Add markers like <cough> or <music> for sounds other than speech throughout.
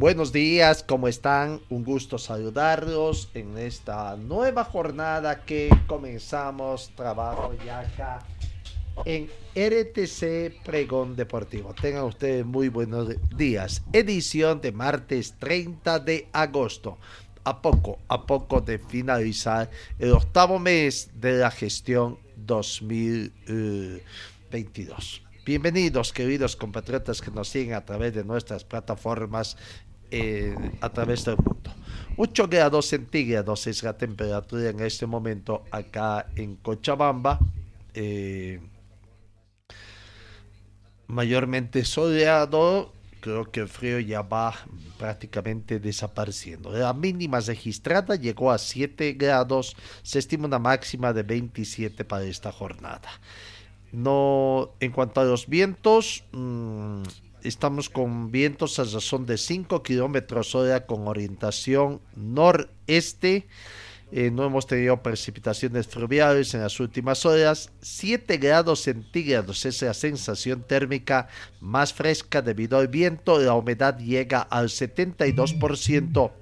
buenos días, ¿cómo están? Un gusto saludarlos en esta nueva jornada que comenzamos trabajo ya acá en RTC Pregón Deportivo. Tengan ustedes muy buenos días. Edición de martes 30 de agosto. A poco, a poco de finalizar el octavo mes de la gestión 2022. Bienvenidos, queridos compatriotas que nos siguen a través de nuestras plataformas eh, a través del mundo. 8 grados centígrados es la temperatura en este momento acá en Cochabamba. Eh, mayormente soleado. Creo que el frío ya va prácticamente desapareciendo. La mínima registrada llegó a 7 grados. Se estima una máxima de 27 para esta jornada. No, en cuanto a los vientos, mmm, estamos con vientos a razón de 5 kilómetros hora con orientación noreste. Eh, no hemos tenido precipitaciones fluviales en las últimas horas. 7 grados centígrados es la sensación térmica más fresca debido al viento. La humedad llega al 72%.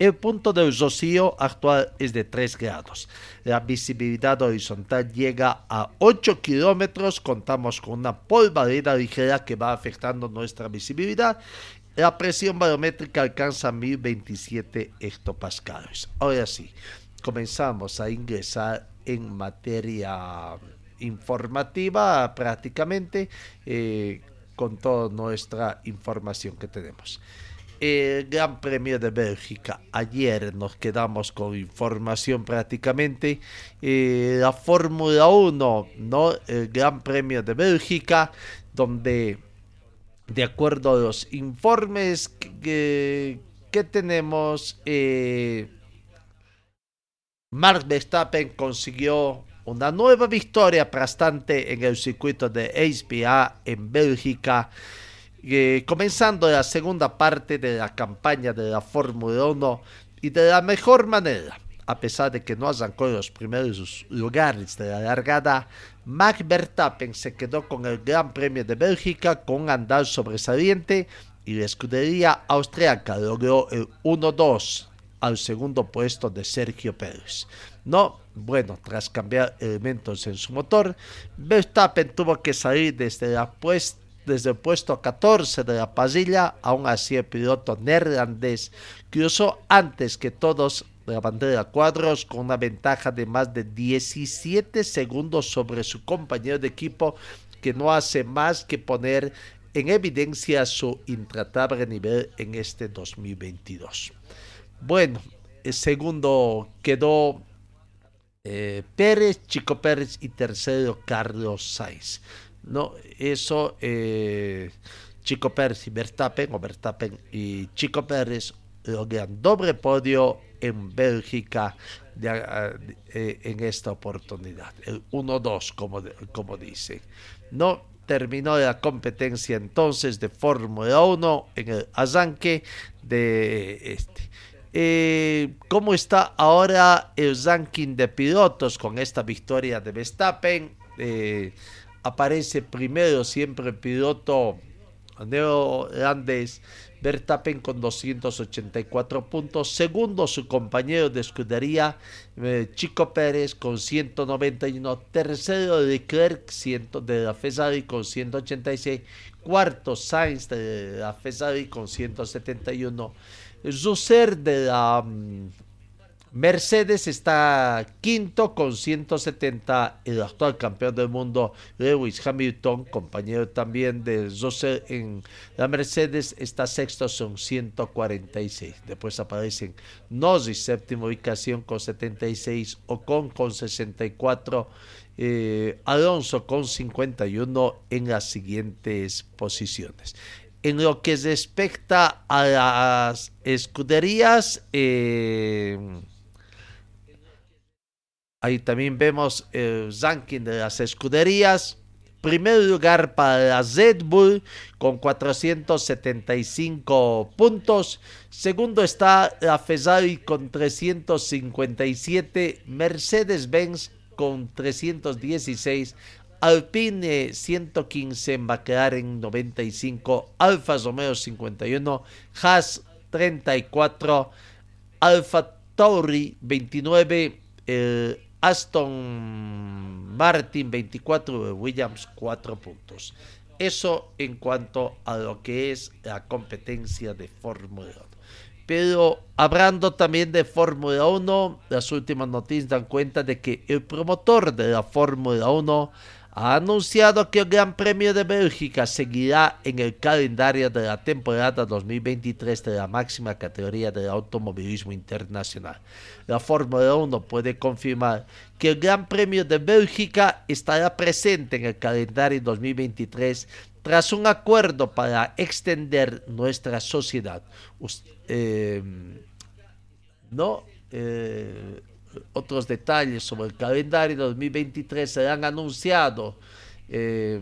El punto del rocío actual es de 3 grados. La visibilidad horizontal llega a 8 kilómetros. Contamos con una polvareda ligera que va afectando nuestra visibilidad. La presión barométrica alcanza 1027 hectopascales. Ahora sí, comenzamos a ingresar en materia informativa prácticamente eh, con toda nuestra información que tenemos el Gran Premio de Bélgica. Ayer nos quedamos con información prácticamente. Eh, la Fórmula 1, ¿no? El Gran Premio de Bélgica, donde de acuerdo a los informes que, tenemos, eh, Mark Verstappen consiguió una nueva victoria aplastante en el circuito de HPA en Bélgica. Comenzando la segunda parte de la campaña de la Fórmula 1 y de la mejor manera. A pesar de que no arrancó en los primeros lugares de la largada, Max Verstappen se quedó con el Gran Premio de Bélgica con un andar sobresaliente y la escudería austriaca logró el 1-2 al segundo puesto de Sergio Pérez. No, bueno, tras cambiar elementos en su motor, Verstappen tuvo que salir desde la puesta desde el puesto 14 de la parrilla, aún así el piloto neerlandés cruzó antes que todos la bandera cuadros con una ventaja de más de 17 segundos sobre su compañero de equipo que no hace más que poner en evidencia su intratable nivel en este 2022. Bueno, el segundo quedó eh, Pérez, Chico Pérez y tercero Carlos Sainz. No, eso, eh, Chico Pérez y Verstappen, o Verstappen y Chico Pérez logran doble podio en Bélgica eh, en esta oportunidad. El 1-2, como, como dicen. No terminó la competencia entonces de Fórmula 1 en el arranque de este. Eh, ¿Cómo está ahora el ranking de pilotos con esta victoria de Verstappen? Eh, aparece primero siempre el piloto neerlandés Verstappen con 284 puntos, segundo su compañero de escudería eh, Chico Pérez con 191, tercero Leclerc de la Ferrari con 186, cuarto Sainz de la Ferrari con 171, Jusser de la Mercedes está quinto con 170. El actual campeón del mundo, Lewis Hamilton, compañero también de Russell en la Mercedes, está sexto, son 146. Después aparecen Norris, séptima ubicación con 76. Ocon con 64. Eh, Alonso con 51 en las siguientes posiciones. En lo que respecta a las escuderías, eh, Ahí también vemos el ranking de las escuderías. Primer lugar para la Red Bull con 475 puntos. Segundo está la Ferrari con 357. Mercedes-Benz con 316. Alpine 115, McLaren 95, Alfa Romeo 51, Haas 34, Alfa Tauri 29, el Aston Martin 24, Williams 4 puntos. Eso en cuanto a lo que es la competencia de Fórmula 1. Pero hablando también de Fórmula 1, las últimas noticias dan cuenta de que el promotor de la Fórmula 1 ha anunciado que el Gran Premio de Bélgica seguirá en el calendario de la temporada 2023 de la máxima categoría del automovilismo internacional. La Fórmula 1 puede confirmar que el Gran Premio de Bélgica estará presente en el calendario 2023 tras un acuerdo para extender nuestra sociedad. Eh, no, eh, otros detalles sobre el calendario 2023 serán anunciados eh,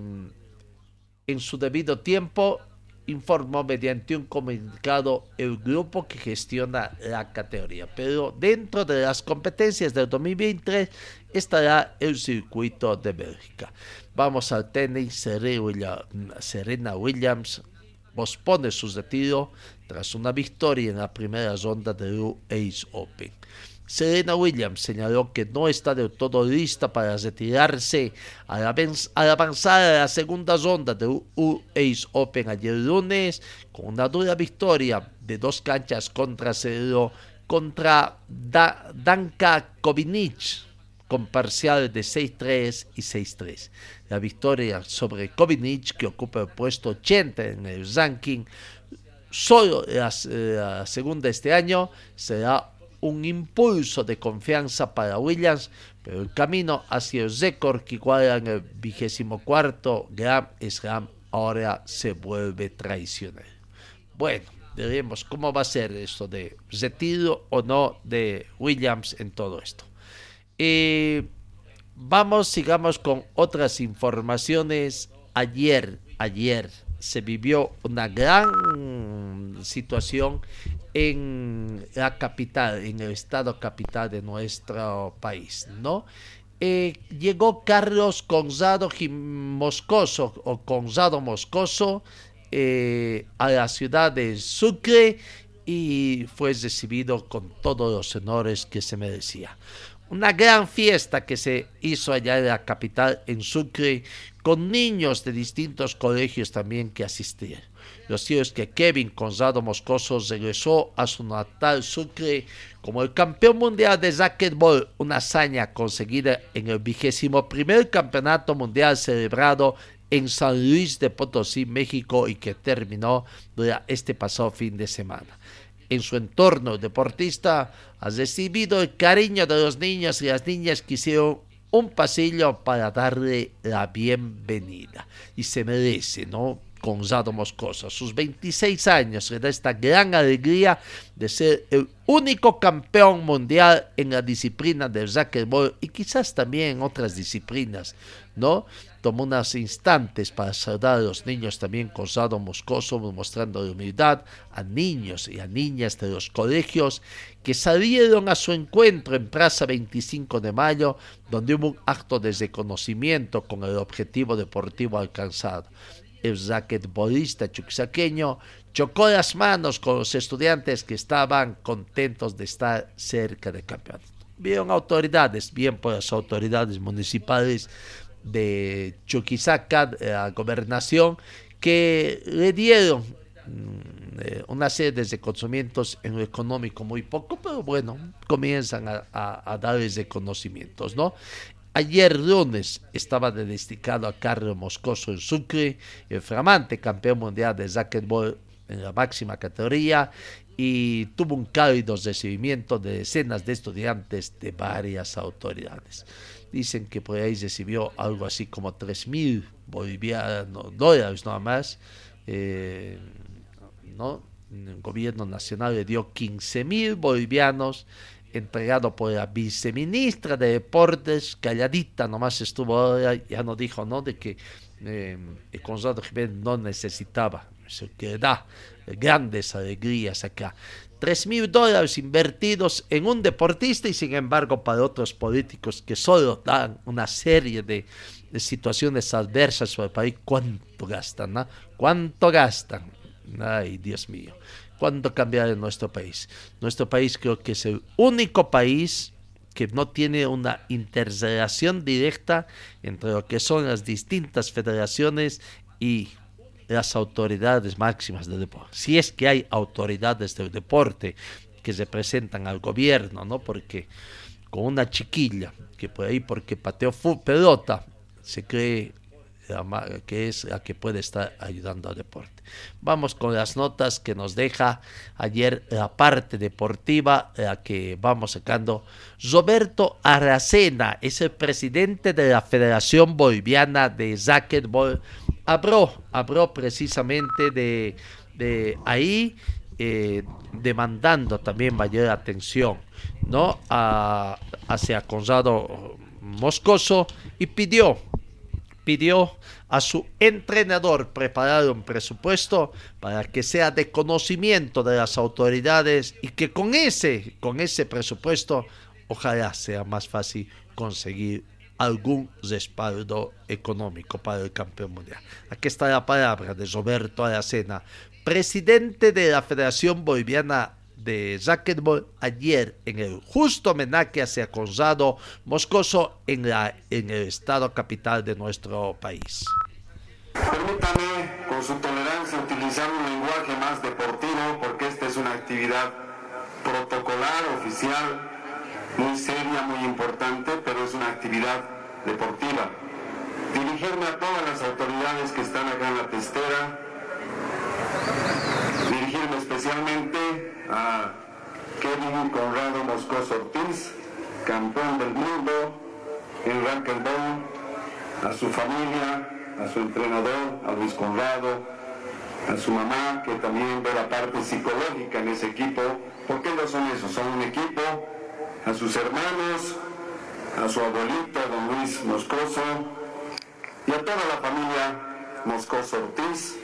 en su debido tiempo, informó mediante un comunicado el grupo que gestiona la categoría. Pero dentro de las competencias del 2023 estará el circuito de Bélgica. Vamos al tenis. Serena Williams pospone su retiro tras una victoria en la primera ronda del US Open. Serena Williams señaló que no está del todo lista para retirarse al, avanzar a la segunda ronda del US Open ayer lunes con una dura victoria de dos canchas contra cero contra Danka Kovinic con parcial de 6-3 y 6-3. La victoria sobre Kovinic, que ocupa el puesto 80 en el ranking, solo la, la segunda este año, será un impulso de confianza para Williams, pero el camino hacia el récord que iguala en el vigésimo cuarto Grand Slam ahora se vuelve traicionero. Bueno, veremos cómo va a ser esto de retiro o no de Williams en todo esto. vamos, sigamos con otras informaciones. Ayer, ayer se vivió una gran situación en la capital, en el estado capital de nuestro país, ¿no? Eh, llegó Carlos Gonzalo Moscoso o Moscoso eh, a la ciudad de Sucre y fue recibido con todos los honores que se merecía. Una gran fiesta que se hizo allá en la capital, en Sucre, con niños de distintos colegios también que asistían. Lo cierto es que Kevin Gonzalo Moscoso regresó a su natal Sucre como el campeón mundial de racquetball, una hazaña conseguida en el vigésimo primer campeonato mundial celebrado en San Luis de Potosí, México, y que terminó este pasado fin de semana. En su entorno deportista ha recibido el cariño de los niños y las niñas que hicieron un pasillo para darle la bienvenida. Y se merece, ¿no? Gonzalo Moscoso. Sus 26 años le da esta gran alegría de ser el único campeón mundial en la disciplina del racquetball y quizás también en otras disciplinas, ¿no? Tomó unos instantes para saludar a los niños también Gonzalo Moscoso, mostrando humildad a niños y a niñas de los colegios que salieron a su encuentro en Plaza 25 de Mayo, donde hubo un acto de reconocimiento con el objetivo deportivo alcanzado el raquetbolista chuquisaqueño chocó las manos con los estudiantes que estaban contentos de estar cerca del campeonato. Vieron autoridades, bien por las autoridades municipales de Chuquisaca, la gobernación, que le dieron mm, eh, una serie de reconocimientos en lo económico muy poco, pero bueno, comienzan a, a, darles reconocimientos, ¿no? Ayer lunes estaba dedicado a Carlos Moscoso en Sucre, el flamante campeón mundial de racquetball en la máxima categoría y tuvo un cálido recibimiento de decenas de estudiantes de varias autoridades. Dicen que por ahí recibió algo así como 3 mil bolivianos, dólares nada más. Eh, ¿no? El gobierno nacional le dio 15 mil bolivianos entregado por la viceministra de Deportes, calladita nomás estuvo ahora, ya no dijo, ¿no? De que eh, el Conrado Jiménez no necesitaba, eso que da grandes alegrías acá. Tres mil dólares invertidos en un deportista y sin embargo para otros políticos que solo dan una serie de, situaciones adversas para el país, ¿cuánto gastan? ¿no? ¿Cuánto gastan? Ay, Dios mío. ¿Cuánto cambiar en nuestro país? Nuestro país creo que es el único país que no tiene una interrelación directa entre lo que son las distintas federaciones y las autoridades máximas del deporte. Si es que hay autoridades del deporte que representan al gobierno, ¿no? Porque con una chiquilla que por ahí, porque pateó pelota, se cree que es la que puede estar ayudando al deporte. Vamos con las notas que nos deja ayer la parte deportiva, la que vamos sacando. Roberto Aracena es el presidente de la Federación Boliviana de Racquetball habló, precisamente de, de ahí, eh, demandando también mayor atención ¿no? Hacia Conrado Moscoso y pidió, pidió a su entrenador preparar un presupuesto para que sea de conocimiento de las autoridades y que con ese, con ese presupuesto ojalá sea más fácil conseguir algún respaldo económico para el campeón mundial. Aquí está la palabra de Roberto Aracena, presidente de la Federación Boliviana de Racquetball ayer en el justo homenaje hacia Conrado Moscoso en, la, en el estado capital de nuestro país. Permítame, con su tolerancia, utilizar un lenguaje más deportivo porque esta es una actividad protocolar, oficial, muy seria, muy importante, pero es una actividad deportiva. Dirigirme a todas las autoridades que están acá en la testera, dirigirme especialmente a Kevin Conrado Moscoso Ortiz, campeón del mundo en racquetball, a su familia, a su entrenador, a Luis Conrado, a su mamá, que también ve la parte psicológica en ese equipo, porque ellos son eso, son un equipo a sus hermanos, a su abuelito, don Luis Moscoso, y a toda la familia Moscoso Ortiz.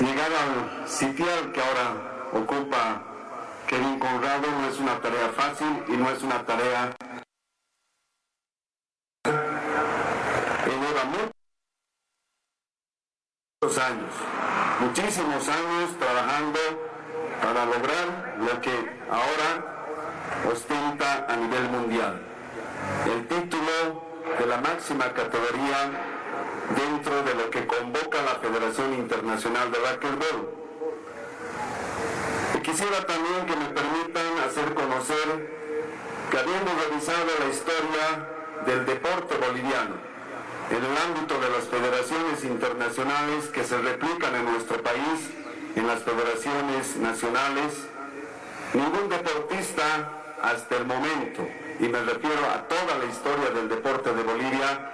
Llegar al sitial que ahora ocupa Kevin Conrado no es una tarea fácil y no es una tarea que lleva muchos años, muchísimos años trabajando para lograr lo que ahora ostenta a nivel mundial. El título de la máxima categoría dentro de lo que convoca la Federación Internacional de Racquetball. Y quisiera también que me permitan hacer conocer que habiendo revisado la historia del deporte boliviano en el ámbito de las federaciones internacionales que se replican en nuestro país, en las federaciones nacionales, ningún deportista hasta el momento, y me refiero a toda la historia del deporte de Bolivia,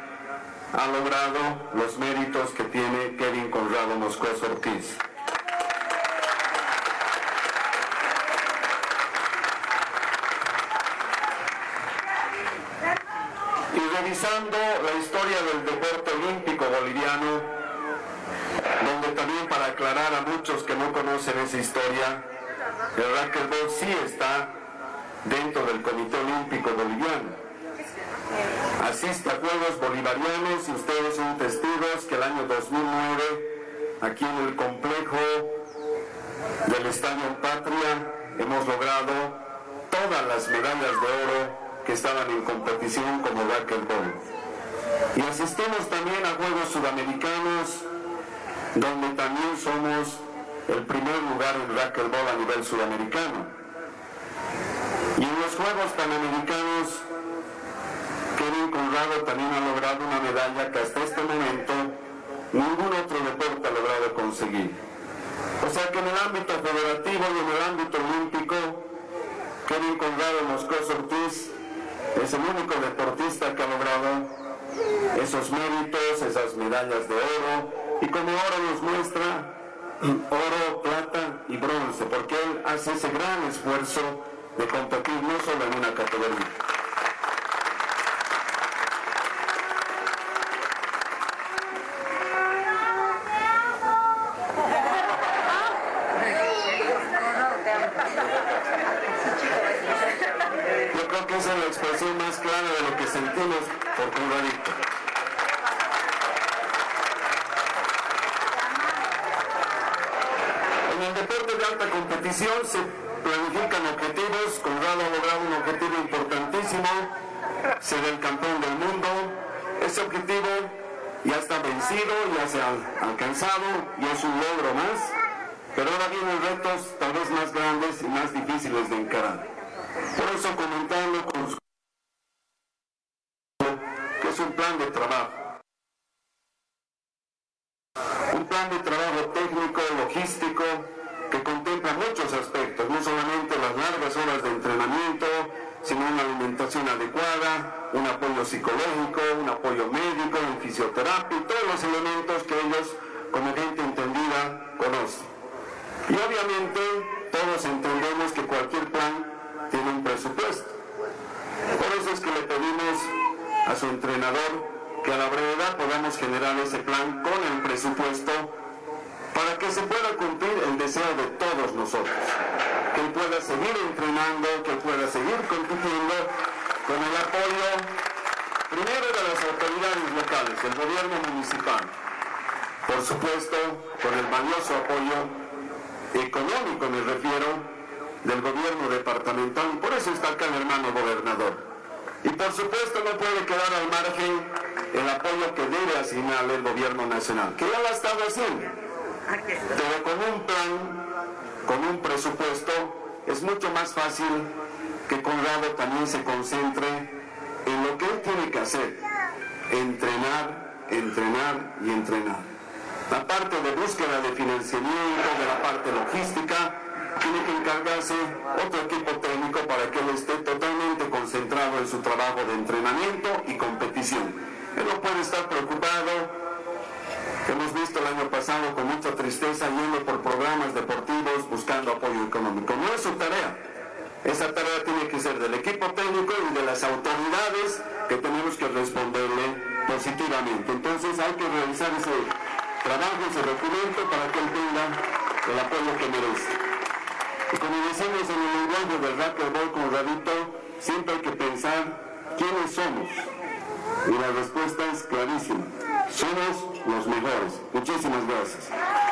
ha logrado los méritos que tiene Kevin Conrado Moscoso Ortiz. Y revisando la historia del deporte olímpico boliviano, donde también para aclarar a muchos que no conocen esa historia, el racquetball sí está dentro del Comité Olímpico Boliviano. Asiste a Juegos Bolivarianos y ustedes son testigos que el año 2009, aquí en el complejo del Estadio Patria, hemos logrado todas las medallas de oro que estaban en competición como racquetball. Y asistimos también a Juegos Sudamericanos donde también somos el primer lugar en racquetball a nivel sudamericano. Y en los Juegos Panamericanos, Kevin Conrado también ha logrado una medalla que hasta este momento ningún otro deporte ha logrado conseguir. O sea que en el ámbito federativo y en el ámbito olímpico, Kevin Conrado Moscoso Ortiz es el único deportista que ha logrado esos méritos, esas medallas de oro, y como oro nos muestra oro, plata y bronce, porque él hace ese gran esfuerzo de competir no solo en una categoría. Yo creo que esa es la expresión más clara de lo que sentimos por Conradito. En el alta competición se planifican objetivos. Conrado ha logrado un objetivo importantísimo, ser el campeón del mundo. Ese objetivo ya está vencido, ya se ha alcanzado y es un logro más. Pero ahora vienen retos tal vez más grandes y más difíciles de encarar. Por eso comentando con elementos que ellos, como gente entendida, conocen. Y obviamente todos entendemos que cualquier plan tiene un presupuesto. Por eso es que le pedimos a su entrenador que a la brevedad podamos generar ese plan con el presupuesto para que se pueda cumplir el deseo de todos nosotros. Que él pueda seguir entrenando, que pueda seguir compitiendo con el apoyo primero autoridades locales, del gobierno municipal. Por supuesto, con el valioso apoyo económico me refiero, del gobierno departamental, por eso está acá el hermano gobernador. Y por supuesto no puede quedar al margen el apoyo que debe asignarle el gobierno nacional, que ya lo ha estado haciendo. Pero con un plan, con un presupuesto, es mucho más fácil que Conrado también se concentre en lo que él tiene que hacer, entrenar, entrenar y entrenar. La parte de búsqueda de financiamiento, de la parte logística, tiene que encargarse otro equipo técnico para que él esté totalmente concentrado en su trabajo de entrenamiento y competición. Él no puede estar preocupado Hemos visto el año pasado con mucha tristeza yendo por programas deportivos buscando apoyo económico. No es su tarea. Esa tarea tiene que ser del equipo técnico y de las autoridades que tenemos que responderle positivamente. Entonces hay que realizar ese trabajo, ese documento para que él tenga el apoyo que merece. Y como decimos en el lenguaje del racquetball con Radito, siempre hay que pensar quiénes somos. Y la respuesta es clarísima. Somos los mejores. Muchísimas gracias.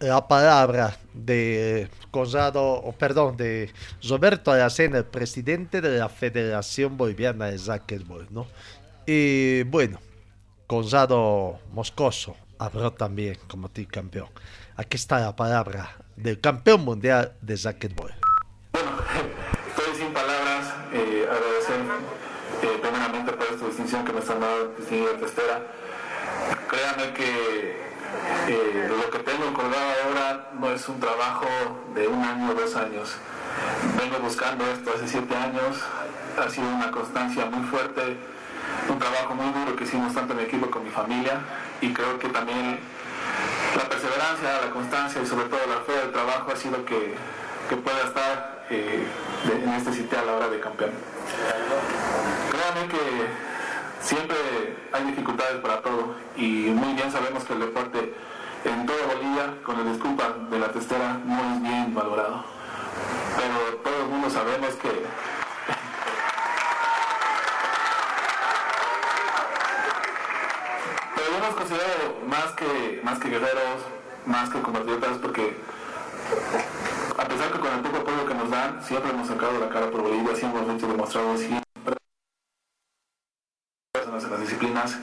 La palabra de Conrado, o perdón, de Roberto Aracena, el presidente de la Federación Boliviana de Racquetball, ¿no? Y bueno, Conrado Moscoso habló también como campeón. Aquí está la palabra del campeón mundial de racquetball. Bueno, estoy sin palabras, eh, agradecer eh, primeramente por esta distinción que me están dando, distinguida testera. Créanme que eh, lo que tengo colgado ahora no es un trabajo de un año o dos años. Vengo buscando esto hace siete años, ha sido una constancia muy fuerte, un trabajo muy duro que hicimos tanto en equipo como mi familia y creo que también la perseverancia, la constancia y sobre todo la fe del trabajo ha sido que, que pueda estar eh, en este sitio a la hora de campeón. Créanme que siempre hay dificultades para todo y muy bien sabemos que el deporte en toda Bolivia, con la disculpa de la testera, no es bien valorado. Pero todo el mundo sabemos que <laughs> Pero yo nos considero más que, más que guerreros, más que compatriotas, porque a pesar que con el poco apoyo que nos dan, siempre hemos sacado la cara por Bolivia, siempre hemos hecho demostrado siempre en las disciplinas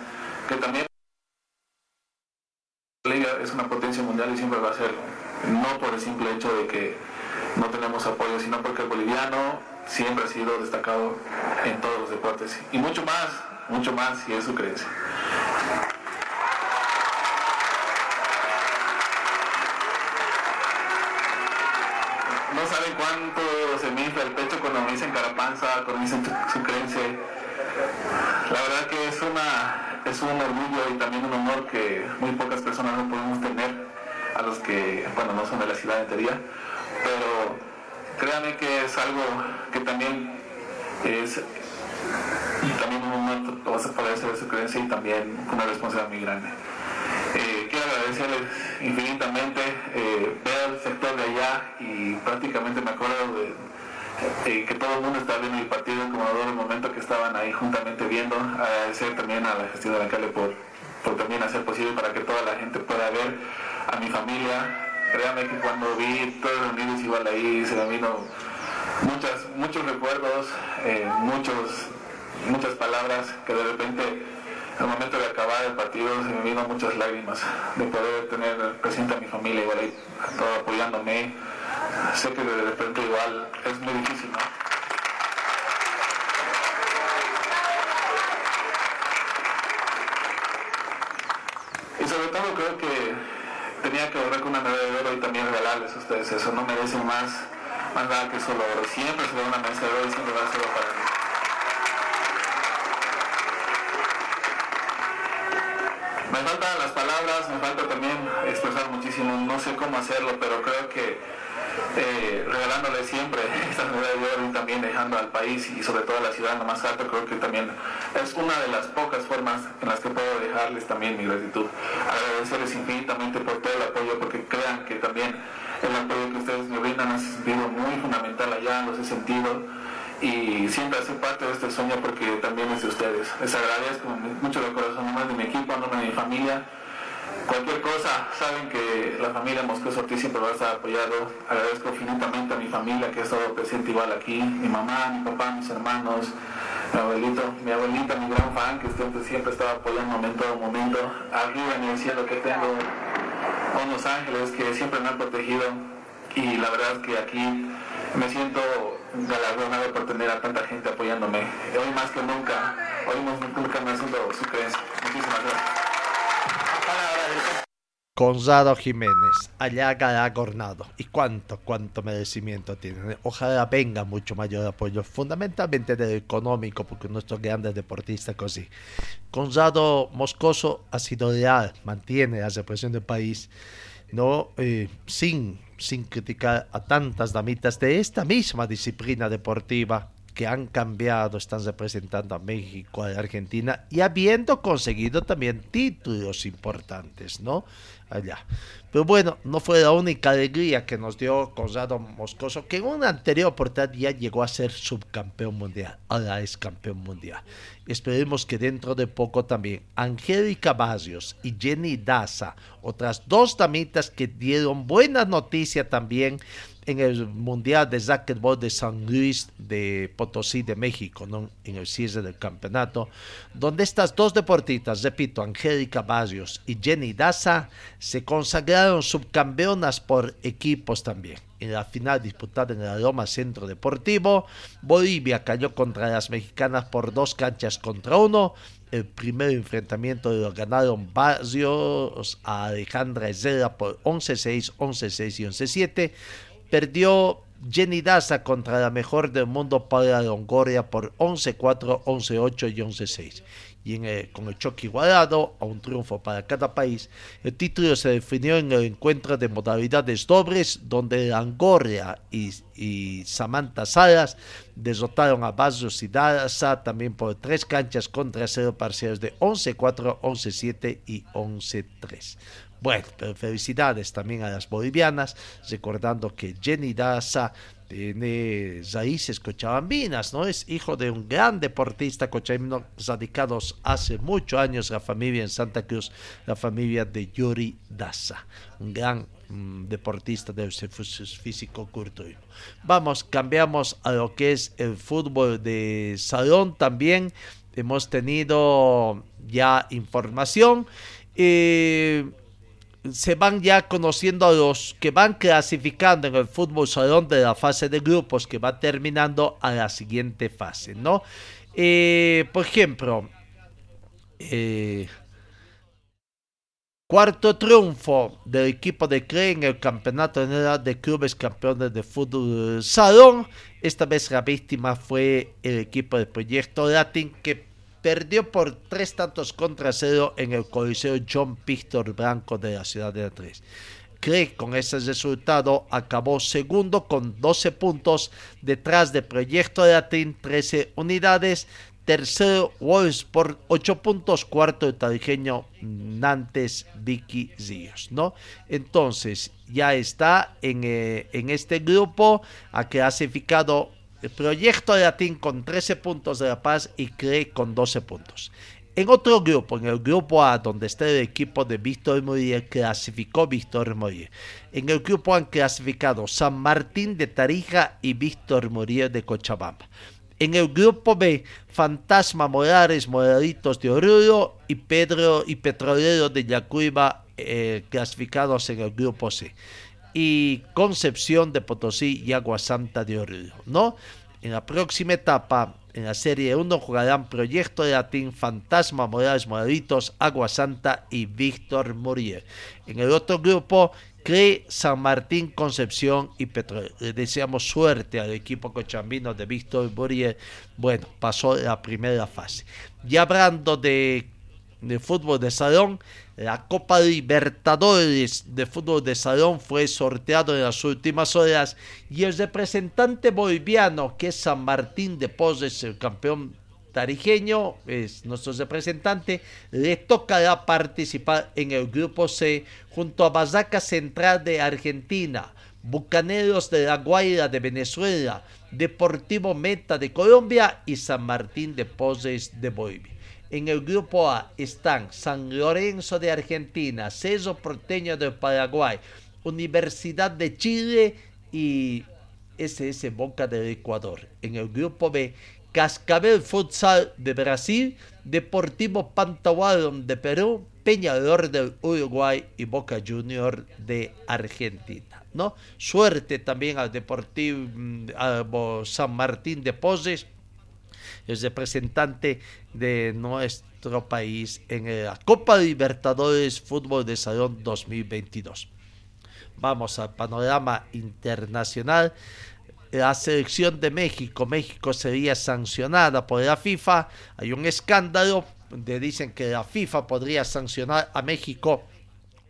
que también hacerlo. No por el simple hecho de que no tenemos apoyo, sino porque el boliviano siempre ha sido destacado en todos los deportes. Y mucho más, mucho más si es su creencia. No saben cuánto se me infla el pecho cuando me dicen carapanza, cuando dicen su creencia. La verdad que es una es un orgullo y también un honor que muy pocas personas no podemos tener que, bueno, no son de la ciudad de Tería, pero créanme que es algo que también es también un honor fortalecer de su creencia y también una responsabilidad muy grande. Eh, quiero agradecerles infinitamente eh, el sector de allá y prácticamente me acuerdo de, que todo el mundo estaba viendo el partido como en el momento que estaban ahí juntamente viendo. Agradecer también a la gestión de la calle por, por también hacer posible para que toda la gente pueda ver a mi familia. Créanme que cuando vi todos los niños igual ahí se me vino muchas, muchos recuerdos, eh, muchos, muchas palabras que de repente al momento de acabar el partido se me vino muchas lágrimas de poder tener presente a mi familia igual ahí todo apoyándome. Sé que de repente igual es muy difícil, ¿no? Y sobre todo creo que tenía que volver con una medalla de oro y también regalarles a ustedes eso. No merecen más, más nada que solo oro. Siempre se da una medalla de oro y siempre va a ser para mí. Me faltan las palabras, me falta también expresar muchísimo, no sé cómo hacerlo, pero creo que eh, regalándole siempre <laughs> estas medallas de y también dejando al país y sobre todo a la ciudad lo más alto, creo que también es una de las pocas formas en las que puedo dejarles también mi gratitud. Agradecerles infinitamente por todo el apoyo, porque crean que también el apoyo que ustedes me brindan ha sido muy fundamental allá, los he sentido y siempre hace parte de este sueño porque también es de ustedes. Les agradezco mucho de corazón, nomás de mi equipo, nombre de mi familia. Cualquier cosa, saben que la familia Moscoso Ortiz siempre va a estar apoyado. Agradezco infinitamente a mi familia que ha estado presente igual aquí, mi mamá, mi papá, mis hermanos, mi abuelito, mi abuelita, mi gran fan, que siempre, estaba apoyándome en todo momento. Arriba en el cielo que tengo unos ángeles que siempre me han protegido y la verdad que aquí me siento galardonado por tener a tanta gente apoyándome. Hoy más que nunca, hoy más que nunca me asundo su creencia. Muchísimas gracias. Gonzalo Jiménez, allá galardonado. Y cuánto, cuánto merecimiento tiene. Ojalá venga mucho mayor apoyo, fundamentalmente del económico, porque nuestros grandes deportistas así. Gonzalo Moscoso ha sido leal, mantiene la represión del país, no eh, sin sin criticar a tantas damitas de esta misma disciplina deportiva que han cambiado, están representando a México, a Argentina y habiendo conseguido también títulos importantes, ¿no? Allá. Pero bueno, no fue la única alegría que nos dio Conrado Moscoso, que en una anterior oportunidad ya llegó a ser subcampeón mundial, ahora es campeón mundial. Esperemos que dentro de poco también Angélica Barrios y Jenny Daza, otras dos damitas que dieron buena noticia también en el Mundial de Racquetball de San Luis de Potosí de México, ¿no? en el cierre del campeonato, donde estas dos deportistas, repito, Angélica Barrios y Jenny Daza, se consagraron subcampeonas por equipos también. En la final disputada en el Aroma Centro Deportivo, Bolivia cayó contra las mexicanas por dos canchas contra uno. El primer enfrentamiento lo ganaron Barrios a Alejandra Herrera por 11-6, 11-6 y 11-7 perdió Jenny Daza contra la mejor del mundo para Longoria por 11-4, 11-8 y 11-6. Y en con el choque igualado a un triunfo para cada país, el título se definió en el encuentro de modalidades dobles, donde Longoria y, Samantha Salas derrotaron a Barrios y Daza también por tres canchas contra cero parciales de 11-4, 11-7 y 11-3. Bueno, felicidades también a las bolivianas, recordando que Jenny Daza tiene raíces cochabambinas, ¿no? Es hijo de un gran deportista cochabambino, radicados hace muchos años la familia en Santa Cruz, la familia de Yuri Daza, un gran mm, deportista de físico culturismo. Vamos, cambiamos a lo que es el fútbol de salón también. Hemos tenido ya información. Eh, se van ya conociendo a los que van clasificando en el fútbol salón de la fase de grupos que va terminando a la siguiente fase, ¿no? Eh, por ejemplo, eh, cuarto triunfo del equipo de CRE en el campeonato de clubes campeones de fútbol salón. Esta vez la víctima fue el equipo del proyecto Latin que perdió por tres tantos contra cero en el Coliseo John Víctor Blanco de la ciudad de Andrés. Cree con ese resultado acabó segundo con 12 puntos, detrás de Proyecto Latin 13 unidades, tercero por 8 puntos, cuarto el tarijeño Nantes Vicky Zíos, ¿no? Entonces ya está en, eh, en este grupo, ha clasificado el proyecto de Latín con 13 puntos de La Paz y CRE con 12 puntos. En otro grupo, en el grupo A, donde está el equipo de Víctor Muriel, clasificó Víctor Muriel. En el grupo han clasificado San Martín de Tarija y Víctor Muriel de Cochabamba. En el grupo B, Fantasma Morales Moraditos de Oruro y Pedro y Petrolero de Yacuiba eh, clasificados en el grupo C y Concepción de Potosí y Agua Santa de Oruro, ¿no? En la próxima etapa, en la Serie 1, jugarán Proyecto de Latín, Fantasma, Morales Moraditos, Agua Santa y Víctor Muriel. En el otro grupo, CRE, San Martín, Concepción y Petróleo. Le deseamos suerte al equipo cochambino de Víctor Muriel. Bueno, pasó la primera fase. Ya hablando de, de fútbol de salón, la Copa Libertadores de fútbol de salón fue sorteado en las últimas horas y el representante boliviano, que es San Martín de Poses, el campeón tarijeño, es nuestro representante, le tocará participar en el grupo C junto a Bazaca Central de Argentina, Bucaneros de la Guaira de Venezuela, Deportivo Meta de Colombia y San Martín de Poses de Bolivia. En el grupo A están San Lorenzo de Argentina, Ceso Porteño de Paraguay, Universidad de Chile y SS Boca del Ecuador. En el grupo B, Cascabel Futsal de Brasil, Deportivo Pantahualón de Perú, Peñador del Uruguay y Boca Junior de Argentina. ¿no? Suerte también al Deportivo mm, San Martín de Poses el representante de nuestro país en la Copa Libertadores Fútbol de Salón 2022. Vamos al panorama internacional. La selección de México, México sería sancionada por la FIFA. Hay un escándalo donde dicen que la FIFA podría sancionar a México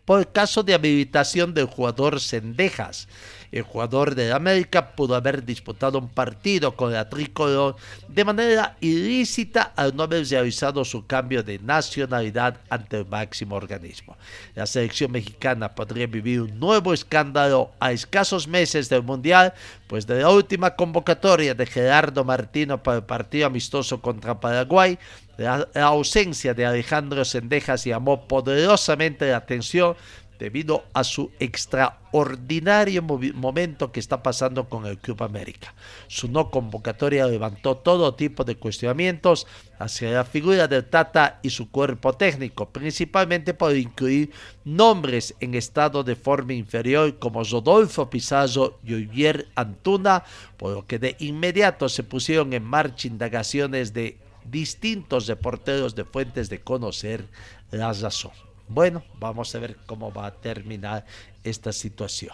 por caso de habilitación del jugador Sendejas. El jugador de América pudo haber disputado un partido con la tricolor de manera ilícita al no haber realizado su cambio de nacionalidad ante el máximo organismo. La selección mexicana podría vivir un nuevo escándalo a escasos meses del Mundial, pues de la última convocatoria de Gerardo Martino para el partido amistoso contra Paraguay, la, ausencia de Alejandro Sendejas llamó poderosamente la atención debido a su extraordinario momento que está pasando con el Club América. Su no convocatoria levantó todo tipo de cuestionamientos hacia la figura del Tata y su cuerpo técnico, principalmente por incluir nombres en estado de forma inferior como Rodolfo Pizarro y Olivier Antuna, por lo que de inmediato se pusieron en marcha indagaciones de distintos reporteros de fuentes de conocer la razón. Bueno, vamos a ver cómo va a terminar esta situación.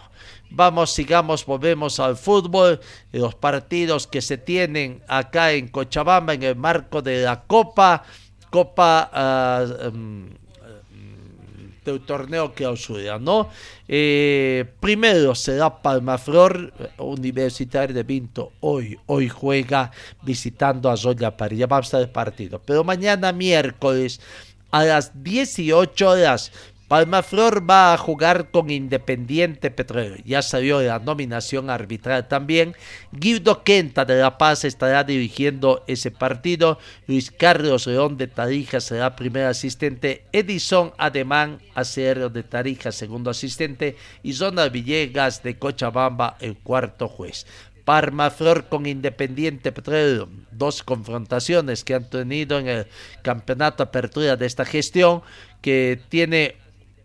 Vamos, sigamos, volvemos al fútbol, los partidos que se tienen acá en Cochabamba en el marco de la Copa, Copa ah, em, del torneo clausura, ¿no? Eh, primero será Palmaflor Universitario de Vinto, hoy, hoy juega visitando a Zoya París, ya vamos a el partido, pero mañana miércoles a las 18 horas. Palmaflor va a jugar con Independiente Petróleo. Ya salió la nominación arbitral también. Guido Quenta de La Paz estará dirigiendo ese partido. Luis Carlos León de Tarija será primer asistente. Edison Ademán Acero de Tarija segundo asistente. Y Zona Villegas de Cochabamba el cuarto juez. Parmaflor con Independiente Petróleo, dos confrontaciones que han tenido en el campeonato apertura de esta gestión, que tiene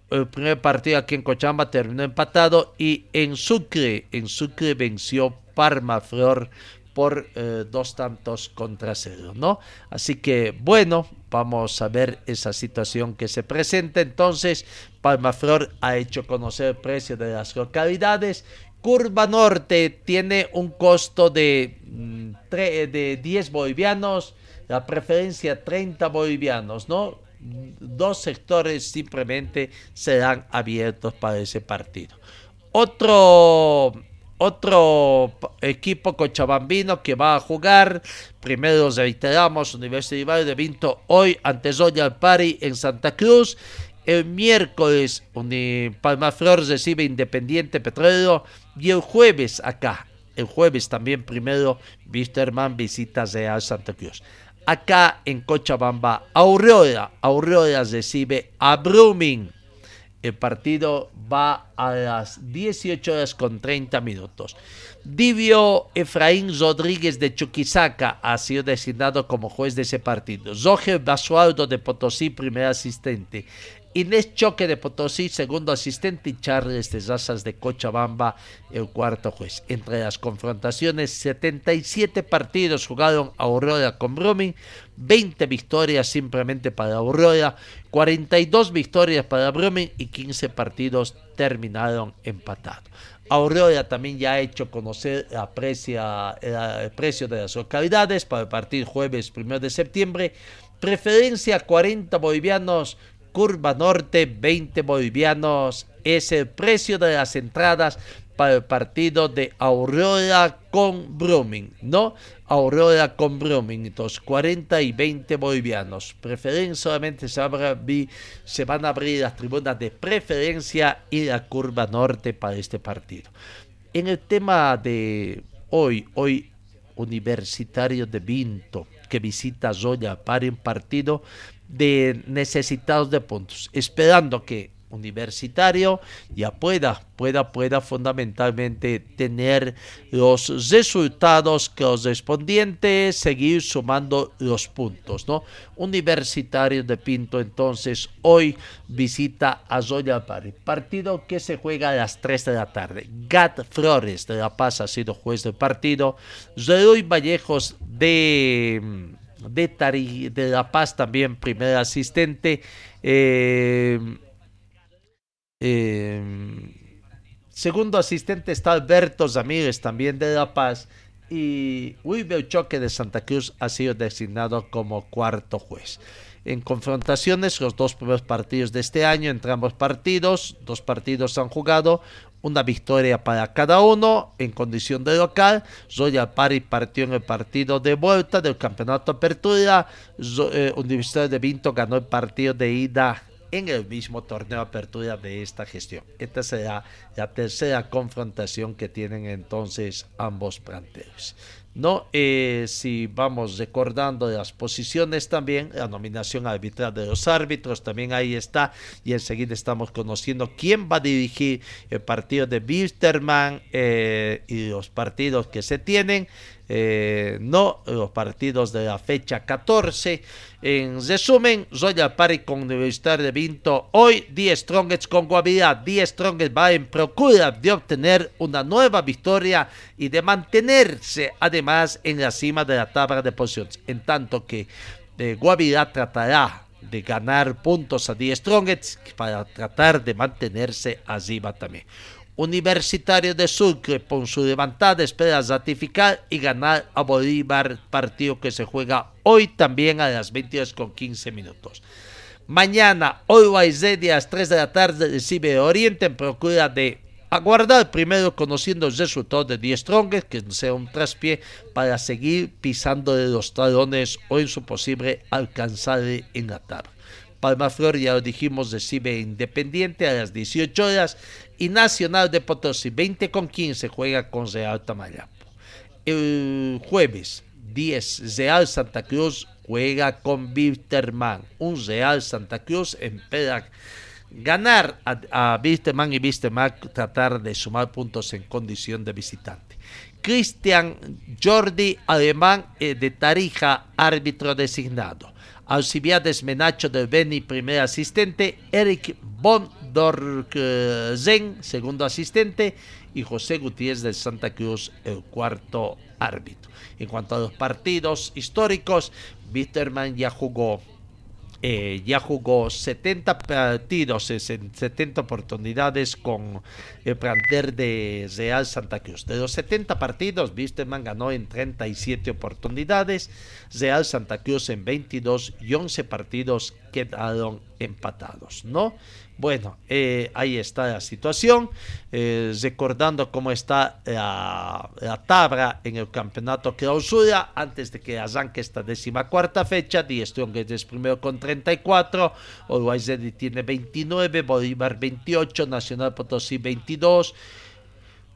el primer partido aquí en Cochabamba terminó empatado y en Sucre, en Sucre venció Parma Flor por eh, dos tantos contra cero, ¿no? Así que bueno, vamos a ver esa situación que se presenta. Entonces, Palmaflor ha hecho conocer el precio de las localidades. Curva Norte tiene un costo de, mm, de 10 bolivianos, la preferencia 30 bolivianos, ¿no? Dos sectores simplemente serán abiertos para ese partido. Otro otro equipo cochabambino que va a jugar. Primero reiteramos, Universidad de Vinto hoy ante Zoya Pari en Santa Cruz. El miércoles Palmaflor recibe Independiente Petróleo y el jueves acá, el jueves también primero Wisterman visita Real Santa Cruz. Acá en Cochabamba, Aurora, Aurora recibe a Brumming el partido va a las 18 horas con 30 minutos. Divio Efraín Rodríguez de Chuquisaca ha sido designado como juez de ese partido. Roger Basualdo de Potosí, primer asistente. Inés Choque de Potosí, segundo asistente, y Charles de Razas de Cochabamba, el cuarto juez. Entre las confrontaciones, 77 partidos jugaron Aurora con Brumming, 20 victorias simplemente para Aurora, 42 victorias para Brumming y 15 partidos terminaron empatados. Aurora también ya ha hecho conocer la el precio de las localidades para el partido jueves 1 de septiembre. Preferencia 40 bolivianos Curva Norte, 20 bolivianos es el precio de las entradas para el partido de Aurora con Brumming, ¿no? Aurora con Brumming, entonces 40 y 20 bolivianos. Preferencia solamente se, se van a abrir las tribunas de preferencia y la curva norte para este partido. En el tema de hoy, hoy Universitario de Vinto, que visita Zoya para un partido de necesitados de puntos, esperando que universitario ya pueda, pueda, pueda fundamentalmente tener los resultados correspondientes, seguir sumando los puntos, ¿no? Universitario de Pinto entonces hoy visita a Zoya Pari, partido que se juega a las 3 de la tarde. Gat Flores de La Paz ha sido juez del partido, Zeroy Vallejos de de, de La Paz también, primer asistente. Eh, eh, segundo asistente está Alberto Zamírez, también de La Paz. Y Wilber Choque de Santa Cruz ha sido designado como cuarto juez. En confrontaciones, los dos primeros partidos de este año, entre ambos partidos, dos partidos han jugado, una victoria para cada uno en condición de local. Royal Party partió en el partido de vuelta del campeonato Apertura. Eh, Universidad de Vinto ganó el partido de ida en el mismo torneo Apertura de esta gestión. Esta será la tercera confrontación que tienen entonces ambos planteles. ¿No? Eh, si vamos recordando las posiciones también, la nominación arbitral de los árbitros también ahí está y enseguida estamos conociendo quién va a dirigir el partido de Bisterman eh, y los partidos que se tienen. Eh, no los partidos de la fecha 14. En resumen, Royal Party con Universidad de Vinto. Hoy, 10 Strongets con Guavirá. 10 Strongets va en procura de obtener una nueva victoria y de mantenerse además en la cima de la tabla de posiciones. En tanto que eh, Guavirá tratará de ganar puntos a 10 Strongets para tratar de mantenerse arriba también. Universitario de Sucre, por su levantada, espera ratificar y ganar a Bolívar, partido que se juega hoy también a las 22 con 15 minutos. Mañana, hoy a las 3 de la tarde, recibe Oriente en procura de aguardar primero conociendo el resultado de 10 Strongest, que sea un traspié para seguir pisando de los talones o en su posible alcanzar en la tabla. Palma Flor, ya lo dijimos, recibe Independiente a las 18 horas y Nacional de Potosí 20 con 15 juega con Real Tamayapo. El jueves 10 Real Santa Cruz juega con Bitterman. Un Real Santa Cruz espera ganar a, a y Bitterman tratar de sumar puntos en condición de visitante. Cristian Jordi Alemán eh, de Tarija, árbitro designado. Alcibiades Menacho del Beni, primer asistente. Eric Von Dorzen, segundo asistente, y José Gutiérrez del Santa Cruz, el cuarto árbitro. En cuanto a los partidos históricos, Bitterman ya jugó eh, ya jugó 70 partidos, 70 oportunidades con el plantel de Real Santa Cruz. De los 70 partidos, Wisterman ganó en 37 oportunidades, Real Santa Cruz en 22 y 11 partidos quedaron empatados, ¿no? Bueno, eh, ahí está la situación. Eh, recordando cómo está la, tabla en el campeonato clausura antes de que arranque esta décima cuarta fecha. Die es primero con 34, Uruguay tiene 29, Bolívar 28, Nacional Potosí 22.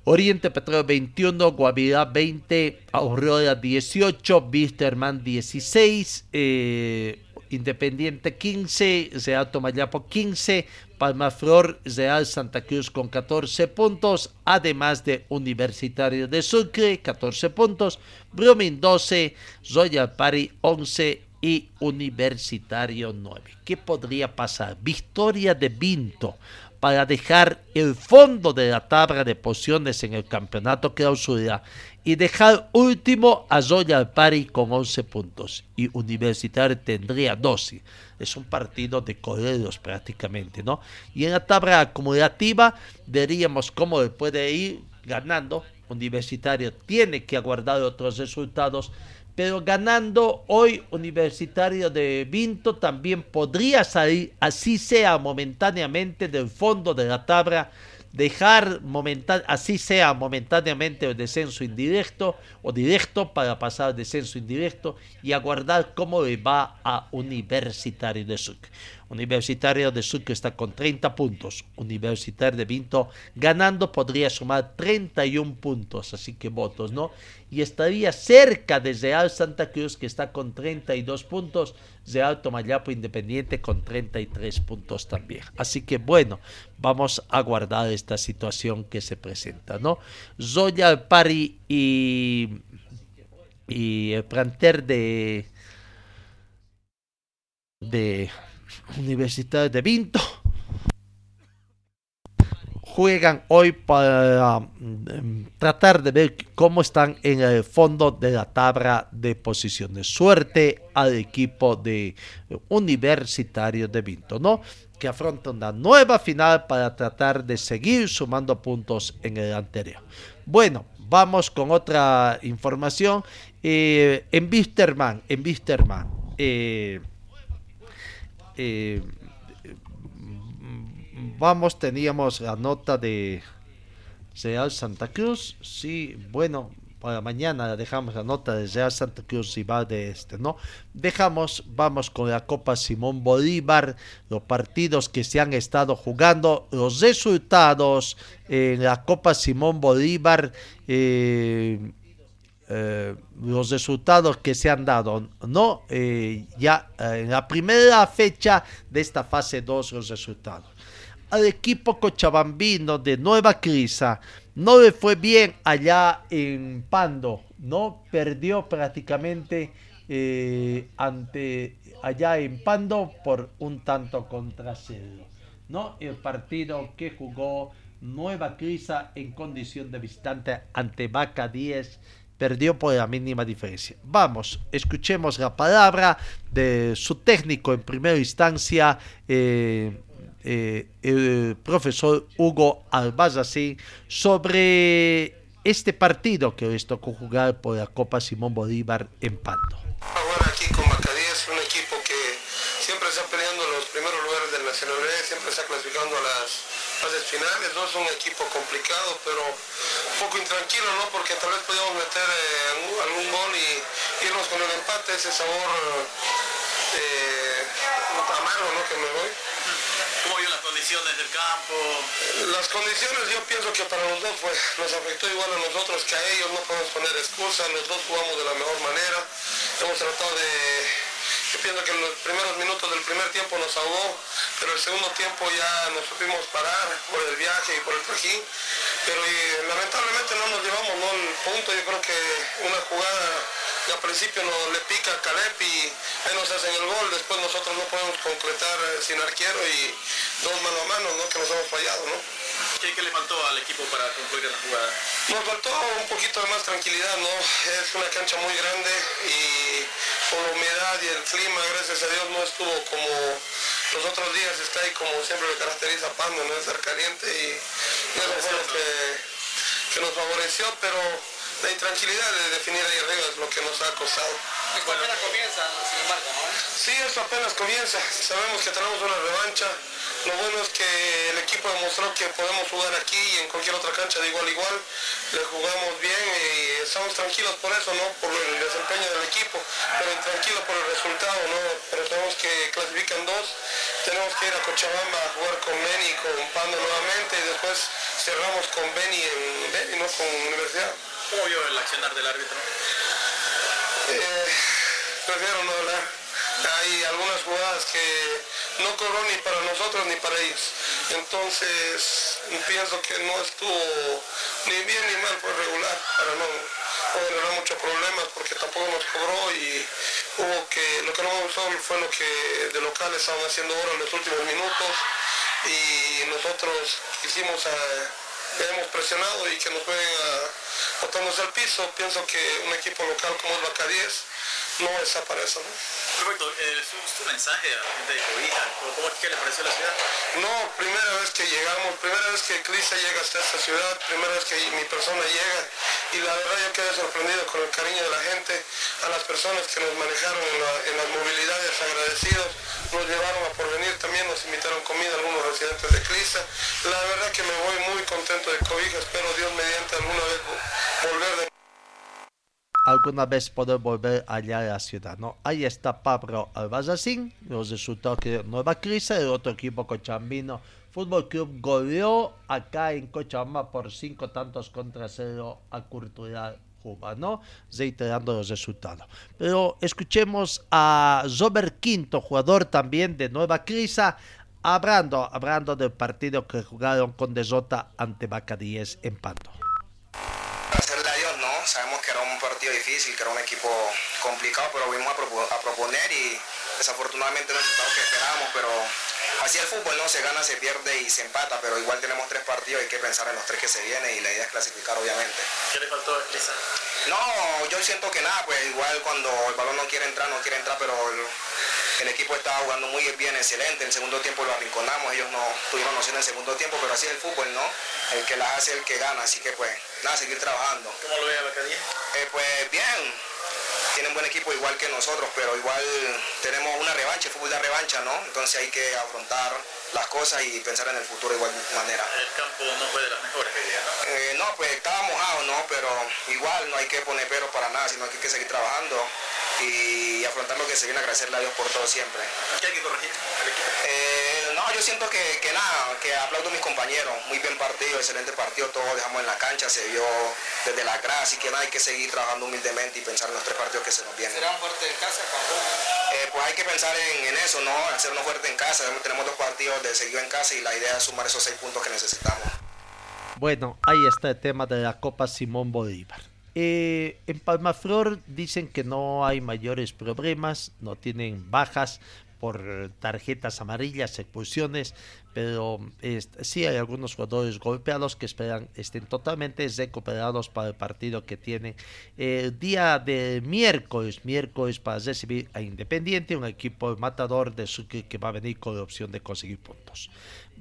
Oriente Petróleo 21, Guavirá 20, Aurora 18, Bisterman 16, eh, Independiente 15, Real Tomayapo 15, Palmaflor, Real Santa Cruz con 14 puntos, además de Universitario de Sucre 14 puntos, Brumming 12, Royal Party 11 y Universitario 9. ¿Qué podría pasar? Victoria de Vinto para dejar el fondo de la tabla de posiciones en el campeonato clausura y dejar último a Royal Party con 11 puntos y Universitario tendría 12. Es un partido de correos prácticamente, ¿no? Y en la tabla acumulativa veríamos cómo puede ir ganando. Universitario tiene que aguardar otros resultados pero ganando hoy Universitario de Vinto también podría salir, así sea momentáneamente, del fondo de la tabla, dejar así sea momentáneamente el descenso indirecto o directo para pasar al descenso indirecto y aguardar cómo le va a Universitario de Sucre. Universitario de Sucre está con 30 puntos. Universitario de Vinto ganando podría sumar 31 puntos, así que votos, ¿no? Y estaría cerca de Real Santa Cruz que está con 32 puntos, Real Tomayapo Independiente con 33 puntos también. Así que bueno, vamos a guardar esta situación que se presenta, ¿no? Zoya Pari y, y el planter de de Universidad de Vinto juegan hoy para mm, tratar de ver cómo están en el fondo de la tabla de posiciones. Suerte al equipo de Universitario de Vinto, ¿no? Que afronta una nueva final para tratar de seguir sumando puntos en el anterior. Bueno, vamos con otra información. Eh, en Wisterman, en Wisterman, eh, eh, vamos, teníamos la nota de Real Santa Cruz. Sí, bueno, para mañana dejamos la nota de Real Santa Cruz y va de este, ¿no? Dejamos, vamos con la Copa Simón Bolívar, los partidos que se han estado jugando, los resultados en la Copa Simón Bolívar. Eh, eh, los resultados que se han dado, ¿no? Eh, ya eh, en la primera fecha de esta fase 2 los resultados. Al equipo cochabambino de Nueva Crisa no le fue bien allá en Pando, ¿no? Perdió prácticamente ante allá en Pando por un tanto contra cero, ¿no? El partido que jugó Nueva Crisa en condición de visitante ante Vaca 10 perdió por la mínima diferencia. Vamos, escuchemos la palabra de su técnico en primera instancia, eh, eh, el profesor Hugo Albazasí, sobre este partido que les tocó jugar por la Copa Simón Bolívar en Pando. Ahora aquí con Macadíes, un equipo que siempre está peleando los primeros lugares del Nacional B, siempre está clasificando a las fases finales, no es un equipo complicado, pero un poco intranquilo, ¿no? Porque tal vez podíamos meter eh, algún gol y irnos con el empate, ese sabor eh, amargo, ¿no? Que me voy. ¿Cómo vio las condiciones del campo? Las condiciones yo pienso que para los dos pues, nos afectó igual a nosotros que a ellos, no podemos poner excusas, los dos jugamos de la mejor manera, hemos tratado de yo pienso que en los primeros minutos del primer tiempo nos ahogó, pero el segundo tiempo ya nos supimos parar por el viaje y por el trajín. Pero lamentablemente no nos llevamos ¿no? el punto. Yo creo que una jugada al principio nos le pica a Calep y ahí nos hacen el gol. Después nosotros no podemos concretar eh, sin arquero y dos mano a mano, ¿no? Que nos hemos fallado, ¿no? ¿Qué, qué le faltó al equipo para concluir la jugada? Nos faltó un poquito de más tranquilidad, ¿no? Es una cancha muy grande y con la humedad y el clima, gracias a Dios, no estuvo como los otros días, está ahí como siempre le caracteriza a Pando, ¿no? Estar caliente y eso fue lo que, que nos favoreció, pero la intranquilidad de definir ahí arriba es lo que nos ha costado. Esto apenas comienza, sin embargo, ¿no? Sí, esto apenas comienza. Sabemos que tenemos una revancha. Lo bueno es que el equipo demostró que podemos jugar aquí y en cualquier otra cancha de igual a igual. Le jugamos bien y estamos tranquilos por eso, ¿no? Por el desempeño del equipo, pero tranquilos por el resultado, ¿no? Pero tenemos que clasifican dos. Tenemos que ir a Cochabamba a jugar con Beni y con Pando nuevamente y después cerramos con Beni en Beni, ¿no? Con Universidad. ¿Cómo vio el accionar del árbitro? Eh, prefiero no hablar. Hay algunas jugadas que no cobró ni para nosotros ni para ellos. Entonces pienso que no estuvo ni bien ni mal, fue regular para no, generar muchos problemas porque tampoco nos cobró y hubo que, lo que no me gustó fue lo que de local estaban haciendo ahora en los últimos minutos y nosotros quisimos a, hemos presionado y que nos jueguen a, botándose al piso. Pienso que un equipo local como el Vaca 10 no eso. ¿no? Perfecto, eh, su, su mensaje a la gente de Cobija, ¿cómo es que le pareció la ciudad? No, primera vez que llegamos, primera vez que Crista llega hasta esta ciudad, primera vez que mi persona llega y la verdad yo quedé sorprendido con el cariño de la gente, a las personas que nos manejaron en, la- en las movilidades, agradecidos, nos llevaron a porvenir también, nos invitaron comida algunos residentes de Crista. La verdad que me voy muy contento de Cobija, espero Dios mediante alguna vez vo- volver de alguna vez poder volver allá a la ciudad, ¿no? Ahí está Pablo Albazacín, los resultados que Nueva Crisa, el otro equipo cochambino, Fútbol Club goleó acá en Cochabamba por cinco tantos contra cero a Cultural Juba, ¿no? Reiterando los resultados. Pero escuchemos a Robert Quinto, jugador también de Nueva Crisa, hablando, hablando del partido que jugaron con derrota ante 10 en Pando. Hacerle a Dios, ¿no? Sabemos que era un partido difícil, que era un equipo complicado, pero propo- a proponer y desafortunadamente no el resultado que esperábamos, pero así el fútbol, ¿no? Se gana, se pierde y se empata, pero igual tenemos tres partidos, hay que pensar en los tres que se vienen y la idea es clasificar, obviamente. ¿Qué le faltó a? No, yo siento que nada, pues igual cuando el balón no quiere entrar, no quiere entrar, pero el, el equipo estaba jugando muy bien, excelente. En el segundo tiempo lo arrinconamos, ellos no tuvieron noción en el segundo tiempo, pero así es el fútbol, ¿no? El que las hace, el que gana, así que pues nada, seguir trabajando. ¿Cómo lo ve a Bacadía? Eh, pues bien, tienen buen equipo igual que nosotros, pero igual tenemos una revancha, el fútbol de revancha, ¿no? Entonces hay que afrontar las cosas y pensar en el futuro de igual manera. El campo no fue de las mejores día, ¿no? Eh, no, pues estaba mojado, ¿no? Pero igual no hay que poner pero para nada, sino que hay que seguir trabajando y afrontar lo que se viene, agradecerle a Dios por todo siempre. ¿Qué hay que corregir al equipo? Eh, no, yo siento que, que nada, que aplaudo a mis compañeros, muy bien partido, excelente partido, todos dejamos en la cancha, se vio desde la grada, así que nada, hay que seguir trabajando humildemente y pensar en los tres partidos que se nos vienen. ¿Será un fuerte en casa, Eh, pues hay que pensar en, en eso, ¿no? Hacernos fuerte en casa, tenemos dos partidos de seguido en casa y la idea es sumar esos seis puntos que necesitamos. Bueno, ahí está el tema de la Copa Simón Bolívar. Eh, en Palmaflor dicen que no hay mayores problemas, no tienen bajas por tarjetas amarillas, expulsiones, pero este, sí hay algunos jugadores golpeados que esperan estén totalmente recuperados para el partido que tienen el día de miércoles, miércoles para recibir a Independiente, un equipo matador de que va a venir con la opción de conseguir puntos.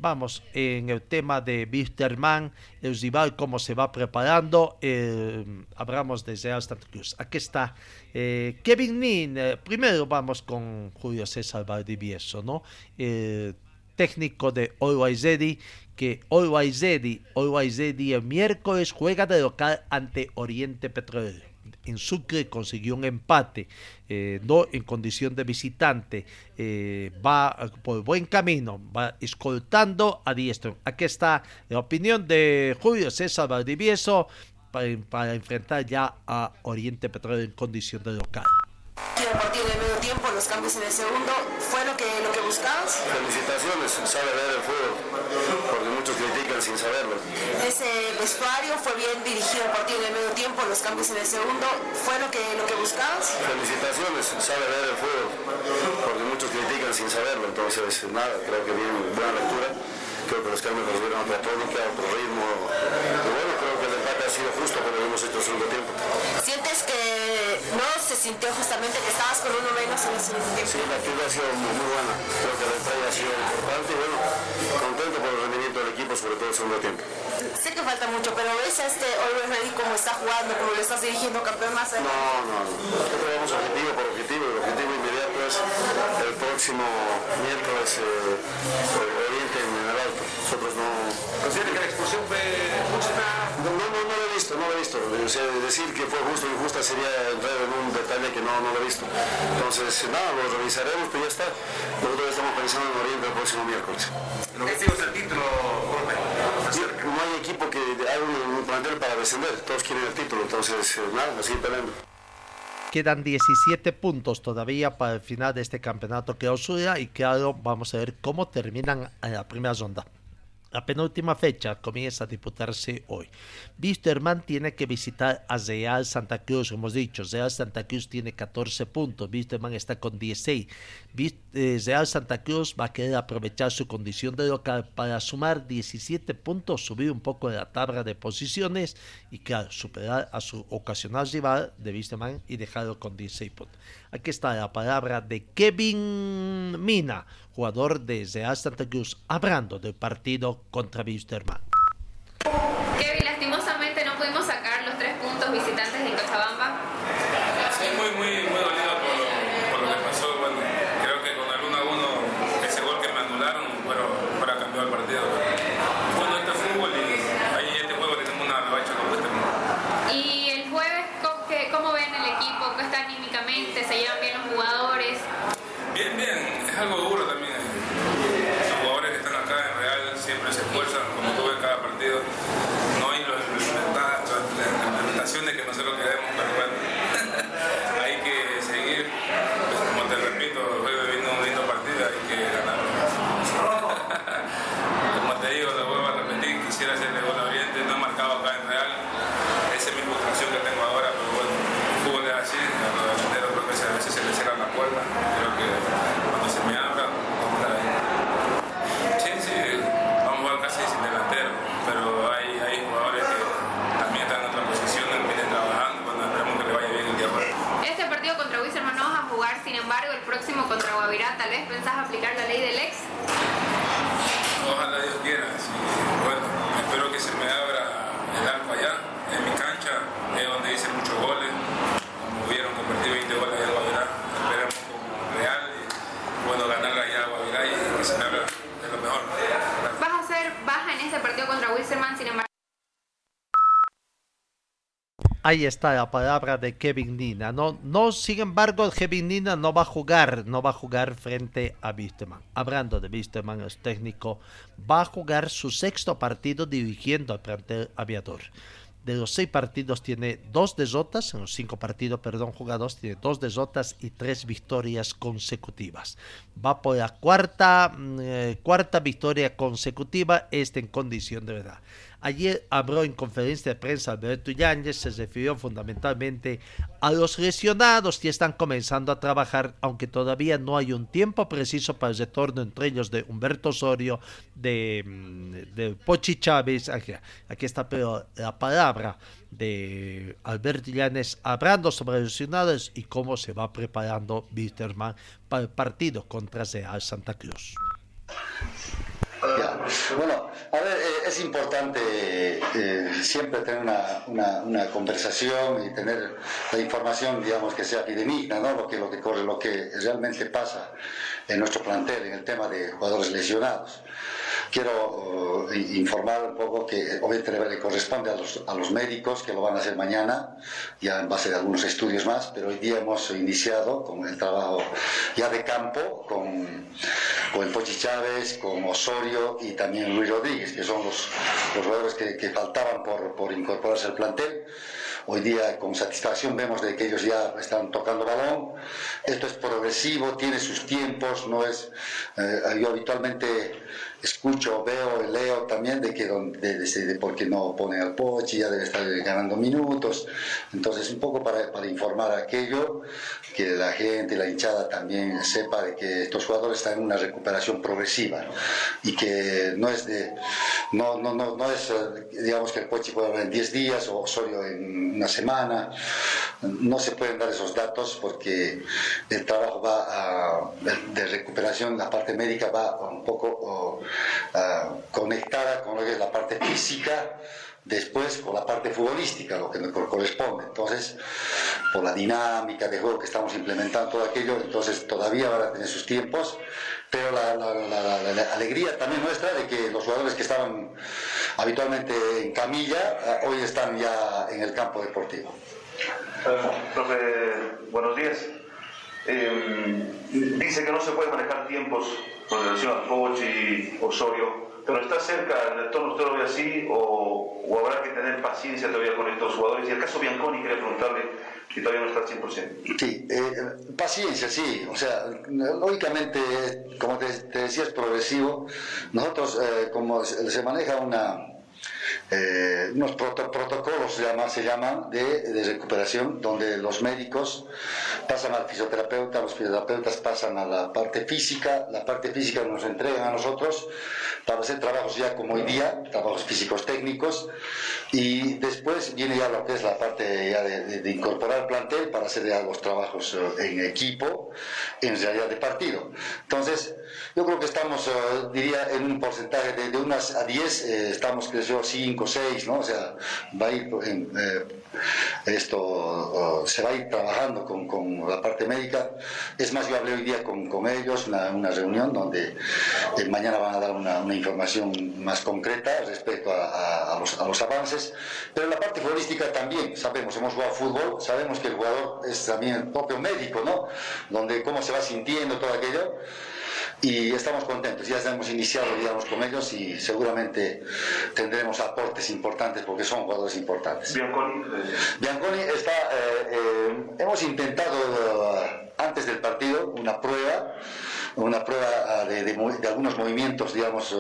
Vamos en el tema de Wisterman, el rival, cómo se va preparando. Eh, hablamos de Real Santa Cruz. Aquí está eh, Kevin Nin. Eh, primero vamos con Julio César Valdivieso, ¿no? Técnico de Always Ready, que Always Ready, el miércoles juega de local ante Oriente Petrolero. En Sucre consiguió un empate, eh, no en condición de visitante, eh, va por buen camino, va escoltando a diestro. Aquí está la opinión de Julio César Valdivieso para, para enfrentar ya a Oriente Petrolero en condición de local. A partir del medio tiempo, los cambios en el segundo, ¿fue lo que, lo que buscabas? Felicitaciones, sabe ver el fútbol, sin saberlo. Ese vestuario fue bien dirigido a partir del medio tiempo, los cambios en el segundo. ¿Fue lo que, lo que buscabas? Felicitaciones, sabe ver el fútbol, porque muchos critican sin saberlo, entonces nada, creo que bien, buena lectura. Creo que los cambios nos dieron otra tónica, otro ritmo. Y bueno, creo que el empate ha sido justo, pero hemos hecho en segundo tiempo. ¿Sientes que no se sintió justamente que estabas con uno menos en el segundo tiempo? Sí, la actividad ha sido muy, muy buena. Creo que la entrada ha sido importante y bueno, contento por el sobre todo el segundo tiempo. Sé que falta mucho, pero ¿ves a este Oliver Ready cómo está jugando, cómo lo estás dirigiendo campeón más No, no, nosotros vamos objetivo por objetivo, el objetivo inmediato es el próximo miércoles eh, Oriente en el Alto. Nosotros no... ¿Considera que la expulsión fue justa? No, no, no lo he visto, no lo he visto. O sea, decir que fue justo o injusta sería entrar en un detalle que no, no lo he visto. Entonces, nada, lo revisaremos, pero ya está. Nosotros estamos pensando en Oriente el próximo miércoles. El objetivo es el título. No hay equipo que haga un, plantel para descender, todos quieren el título, entonces eh, nada, así peleando. Quedan 17 puntos todavía para el final de este campeonato que clausura y claro, vamos a ver cómo terminan en la primera ronda. La penúltima fecha comienza a disputarse hoy. Wisterman tiene que visitar a Real Santa Cruz, hemos dicho. Real Santa Cruz tiene 14 puntos, Wisterman está con 16. Eh, Real Santa Cruz va a querer aprovechar su condición de local para sumar 17 puntos, subir un poco de la tabla de posiciones y, claro, superar a su ocasional rival de Wisterman y dejarlo con 16 puntos. Aquí está la palabra de Kevin Mina, jugador de Real Santa Cruz, hablando del partido contra Wisterman. Kevin, lastimosamente no pudimos sacar los tres puntos visitantes en Cochabamba. Sí, muy, muy, muy dolido por lo, por lo que pasó. Bueno, creo que con el 1 a 1, ese gol que me anularon, fuera, fuera cambió el partido. Bueno, esto es fútbol y ahí en este juego tenemos una revancha con este Y el jueves, ¿cómo, qué- cómo ven el equipo? ¿Cómo está anímicamente? ¿Se llevan bien los jugadores? Bien, bien, es algo duro también. Los jugadores que están acá en Se esfuerzan, como tuve en cada partido. No hay los- las las implementaciones que nosotros queremos, pero bueno, hay que seguir. Pues, como te repito, hoy viviendo un lindo partido, hay que ganar. como te digo, lo vuelvo a repetir, quisiera hacerle gol a Oriente, no he marcado acá en Real. Esa es mi frustración que tengo ahora, pero bueno, el fútbol es así, a los delanteros creo que a veces se les cierran la puerta. Creo que cuando se me abra, vamos a estar ahí. Sí, sí, vamos a jugar casi sin delantero, pero hay, hay jugadores que también están en otra posición, vienen trabajando, bueno, esperemos que le vaya bien el día para Este partido contra Wisterman no vas a jugar, sin embargo, el próximo contra Guavirá, tal vez pensás aplicar la ley del ex. Ojalá Dios quiera. sí. Bueno, espero que se me abra el arco allá, en mi cancha, es donde hice muchos goles. Como vieron, convertí 20 goles allá en Guavirá. Esperemos con Real y bueno, ganar allá a Guavirá y que se me abra de lo mejor. Vas a ser baja en este partido contra Wisterman, sin embargo. Ahí está la palabra de Kevin Nina. No, no, sin embargo, Kevin Nina no va a jugar, no va a jugar frente a Wisterman. Hablando de Wisterman, el técnico va a jugar su sexto partido dirigiendo al plantel aviador. De los seis partidos tiene dos derrotas, en los cinco partidos, perdón, jugados, tiene dos derrotas y tres victorias consecutivas. Va por la cuarta, mm, eh, cuarta victoria consecutiva, este en condición de verdad. Ayer habló en conferencia de prensa Alberto Yáñez, se refirió fundamentalmente a los lesionados que están comenzando a trabajar, aunque todavía no hay un tiempo preciso para el retorno entre ellos de Humberto Osorio, de, mm, Pochi Chávez. Aquí, aquí está la palabra de Alberto Yáñez hablando sobre lesionados y cómo se va preparando Wisterman para el partido contra Real Santa Cruz. Ya. Bueno, a ver, eh, es importante eh, siempre tener una, una- conversación y tener la información, digamos, que sea fidedigna, ¿no? Lo que, lo que corre, lo que realmente pasa en nuestro plantel en el tema de jugadores lesionados. Quiero eh, informar un poco que obviamente le, corresponde a los, a los médicos que lo van a hacer mañana, ya en base de algunos estudios más, pero hoy día hemos iniciado con el trabajo ya de campo con, con el Pochi Chávez, con Osorio y también Luis Rodríguez, que son los, los jugadores que, que faltaban por, por incorporarse al plantel. Hoy día con satisfacción vemos de que ellos ya están tocando balón. Esto es progresivo, tiene sus tiempos, no es... eh, yo habitualmente escucho, veo, leo también de que de, de por qué no pone al Pochi, ya debe estar ganando minutos. Entonces, un poco para, informar aquello, que la gente, la hinchada también sepa de que estos jugadores están en una recuperación progresiva y que no es de, no, no, no, no es, eh, digamos que el Pochi puede hablar en 10 días o Osorio en una semana. No se pueden dar esos datos porque el trabajo va a, de, recuperación, la parte médica va un poco ah, conectada con lo que es la parte física, después con la parte futbolística, lo que me cor- corresponde. Entonces, por la dinámica de juego que estamos implementando, todo aquello, entonces todavía van a tener sus tiempos, pero la, la- la- la- alegría también nuestra de que los jugadores que estaban habitualmente en camilla, ah, hoy están ya en el campo deportivo. Eh, profe, buenos días. Eh, dice que no se puede manejar tiempos con relación a Pochi, Osorio, pero está cerca el retorno, ¿usted lo ve así o, o habrá que tener paciencia todavía con estos jugadores? Y el caso Bianconi, quería preguntarle que todavía no está al 100%. Sí, eh, paciencia, sí. O sea, lógicamente, como te, decía, es progresivo. Nosotros, eh, como se maneja una, eh, unos proto- protocolos se, llama- se llaman de, de recuperación, donde los médicos pasan al fisioterapeuta, los fisioterapeutas pasan a la parte física, la parte física nos entregan a nosotros para hacer trabajos ya como hoy día, trabajos físicos técnicos, y después viene ya lo que es la parte ya de, de- de incorporar plantel para hacer ya los trabajos eh, en equipo, en realidad de partido. Entonces, yo creo que estamos, eh, diría, en un porcentaje de, de unas a 10, eh, estamos, creo yo, 5, 6, ¿no? O sea, va a ir en, eh, esto, eh, se va a ir trabajando con, con la parte médica. Es más, yo hablé hoy día con, con ellos, una, una reunión donde eh, mañana van a dar una, una información más concreta respecto a, a- a los, a los avances. Pero en la parte futbolística también, sabemos, hemos jugado fútbol, sabemos que el jugador es también el propio médico, ¿no? Donde cómo se va sintiendo todo aquello y estamos contentos. Ya hemos iniciado, digamos, con ellos y seguramente tendremos aportes importantes porque son jugadores importantes. Bianconi, Bianconi está, eh, eh, hemos intentado eh, antes del partido una prueba, una prueba ah, de, de de algunos movimientos, digamos, eh,